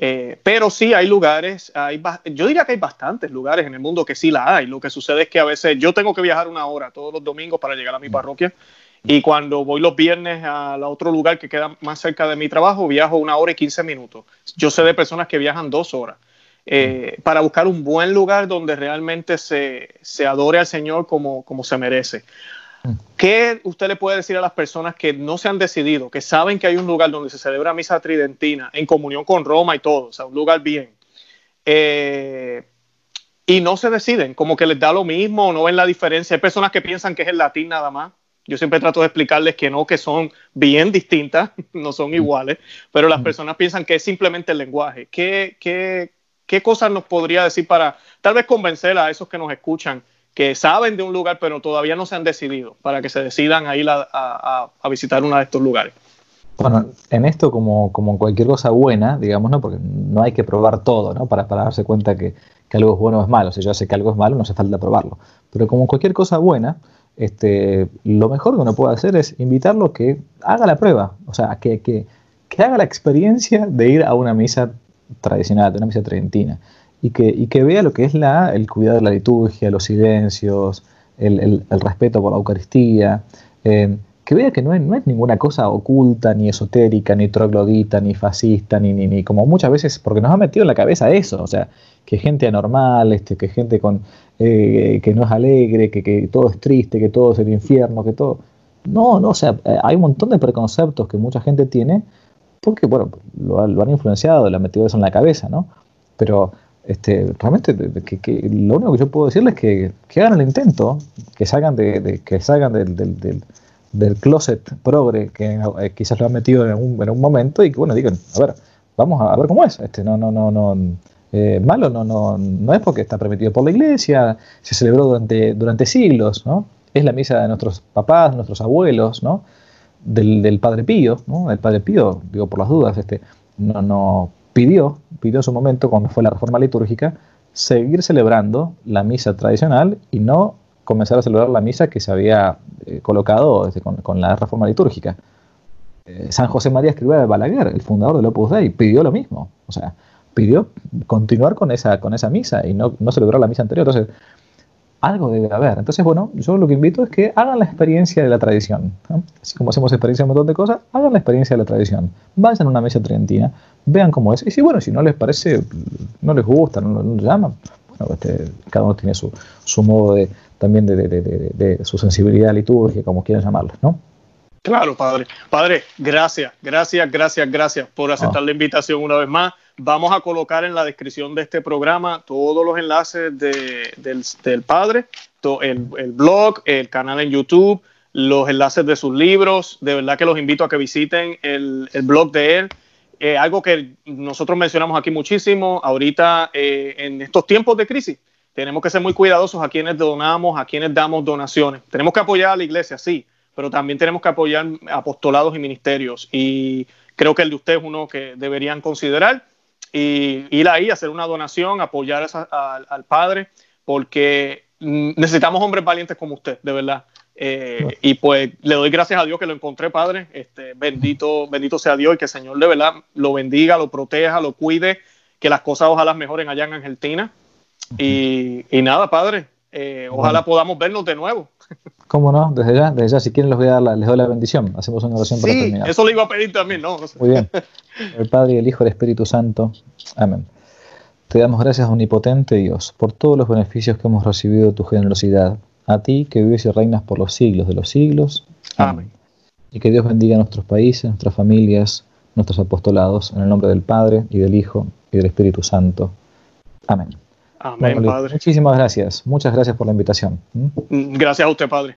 A: eh, pero sí hay lugares, hay, yo diría que hay bastantes lugares en el mundo que sí la hay. Lo que sucede es que a veces yo tengo que viajar una hora todos los domingos para llegar a mi mm. parroquia y cuando voy los viernes al otro lugar que queda más cerca de mi trabajo, viajo una hora y quince minutos. Yo sé de personas que viajan dos horas eh, mm. para buscar un buen lugar donde realmente se, se adore al Señor como, como se merece. ¿Qué usted le puede decir a las personas que no se han decidido, que saben que hay un lugar donde se celebra misa tridentina en comunión con Roma y todo, o sea, un lugar bien, eh, y no se deciden, como que les da lo mismo, no ven la diferencia? Hay personas que piensan que es el latín nada más. Yo siempre trato de explicarles que no, que son bien distintas, <laughs> no son iguales, pero las personas piensan que es simplemente el lenguaje. ¿Qué, qué, qué cosas nos podría decir para tal vez convencer a esos que nos escuchan que saben de un lugar pero todavía no se han decidido para que se decidan a ir a, visitar uno de estos lugares.
B: Bueno, en esto como, como cualquier cosa buena, digamos, ¿no? porque no hay que probar todo ¿no? para, para darse cuenta que, que, algo es bueno o es malo. Si yo sé que algo es malo, no hace falta probarlo. Pero como cualquier cosa buena, este, lo mejor que uno puede hacer es invitarlo a que haga la prueba, o sea, que, que, que haga la experiencia de ir a una misa tradicional, de una misa tridentina y que, y que vea lo que es la, el cuidado de la liturgia, los silencios, el, el, respeto por la Eucaristía, eh, que vea que no es, no es, ninguna cosa oculta, ni esotérica, ni troglodita, ni fascista, ni, ni, ni, como muchas veces, porque nos ha metido en la cabeza eso, o sea, que gente anormal, este, que gente con, eh, que no es alegre, que, que, todo es triste, que todo es el infierno, que todo... No, no, o sea, eh, hay un montón de preconceptos que mucha gente tiene porque, bueno, lo, lo han influenciado, le han metido eso en la cabeza, ¿no? Pero este, realmente que, lo único que yo puedo decirles es que, hagan el intento, que salgan, de, que salgan del, del, del, closet progre que eh, quizás lo han metido en un, en un, momento y que bueno digan, a ver, vamos a, ver cómo es. Este, no, no, no, no, eh, malo no, no, no es porque está permitido por la iglesia, se celebró durante, durante siglos, ¿no? Es la misa de nuestros papás, nuestros abuelos, ¿no? Del, del Padre Pío, ¿no? El Padre Pío, digo por las dudas, este, no, no pidió, pidió en su momento, cuando fue la reforma litúrgica, seguir celebrando la misa tradicional y no comenzar a celebrar la misa que se había eh, colocado con, la reforma litúrgica. Eh, San José María Escribá de Balaguer, el fundador del Opus Dei, pidió lo mismo. O sea, pidió continuar con esa, con esa misa y no, no celebrar la misa anterior. Entonces, algo debe haber. Entonces, bueno, yo lo que invito es que hagan la experiencia de la tradición. Así como hacemos experiencia de un montón de cosas, hagan la experiencia de la tradición. Vayan a una misa tridentina, vean cómo es. Y si, bueno, si no les parece, no les gusta, no, les llama, bueno, este, cada uno tiene su, su modo de, también de, de, de, su sensibilidad litúrgica, como quieran llamarlo, ¿no?
A: Claro, padre. Padre, gracias, gracias, gracias, gracias por aceptar la invitación una vez más. Vamos a colocar en la descripción de este programa todos los enlaces de, del, padre, el, el, blog, el canal en YouTube, los enlaces de sus libros. De verdad que los invito a que visiten el, el blog de él. Eh, algo que nosotros mencionamos aquí muchísimo, ahorita eh, en estos tiempos de crisis, tenemos que ser muy cuidadosos a quienes donamos, a quienes damos donaciones. Tenemos que apoyar a la iglesia, sí, pero también tenemos que apoyar apostolados y ministerios. Y creo que el de usted es uno que deberían considerar y ir ahí, hacer una donación, apoyar al padre, porque necesitamos hombres valientes como usted, de verdad. Eh, y pues le doy gracias a Dios que lo encontré, Padre. Este, bendito, bendito sea Dios y que el Señor de verdad lo bendiga, lo proteja, lo cuide, que las cosas ojalá mejoren allá en Argentina. Y, y nada, Padre, eh, ojalá podamos vernos de nuevo.
B: ¿Cómo no? Desde ya, desde ya, si quieren les voy a dar la, les doy la bendición. Hacemos una oración para terminar.
A: Eso le iba a pedir también, ¿no?
B: Muy bien. El Padre, el Hijo y el Espíritu Santo. Amén. Te damos gracias, omnipotente Dios, por todos los beneficios que hemos recibido de tu generosidad. A ti que vives y reinas por los siglos de los siglos. Amén. Y que Dios bendiga a nuestros países, nuestras familias, nuestros apostolados, en el nombre del Padre y del Hijo y del Espíritu Santo. Amén.
A: Amén, Padre.
B: Muchísimas gracias. Muchas gracias por la invitación.
A: ¿Mm? Gracias a usted, Padre.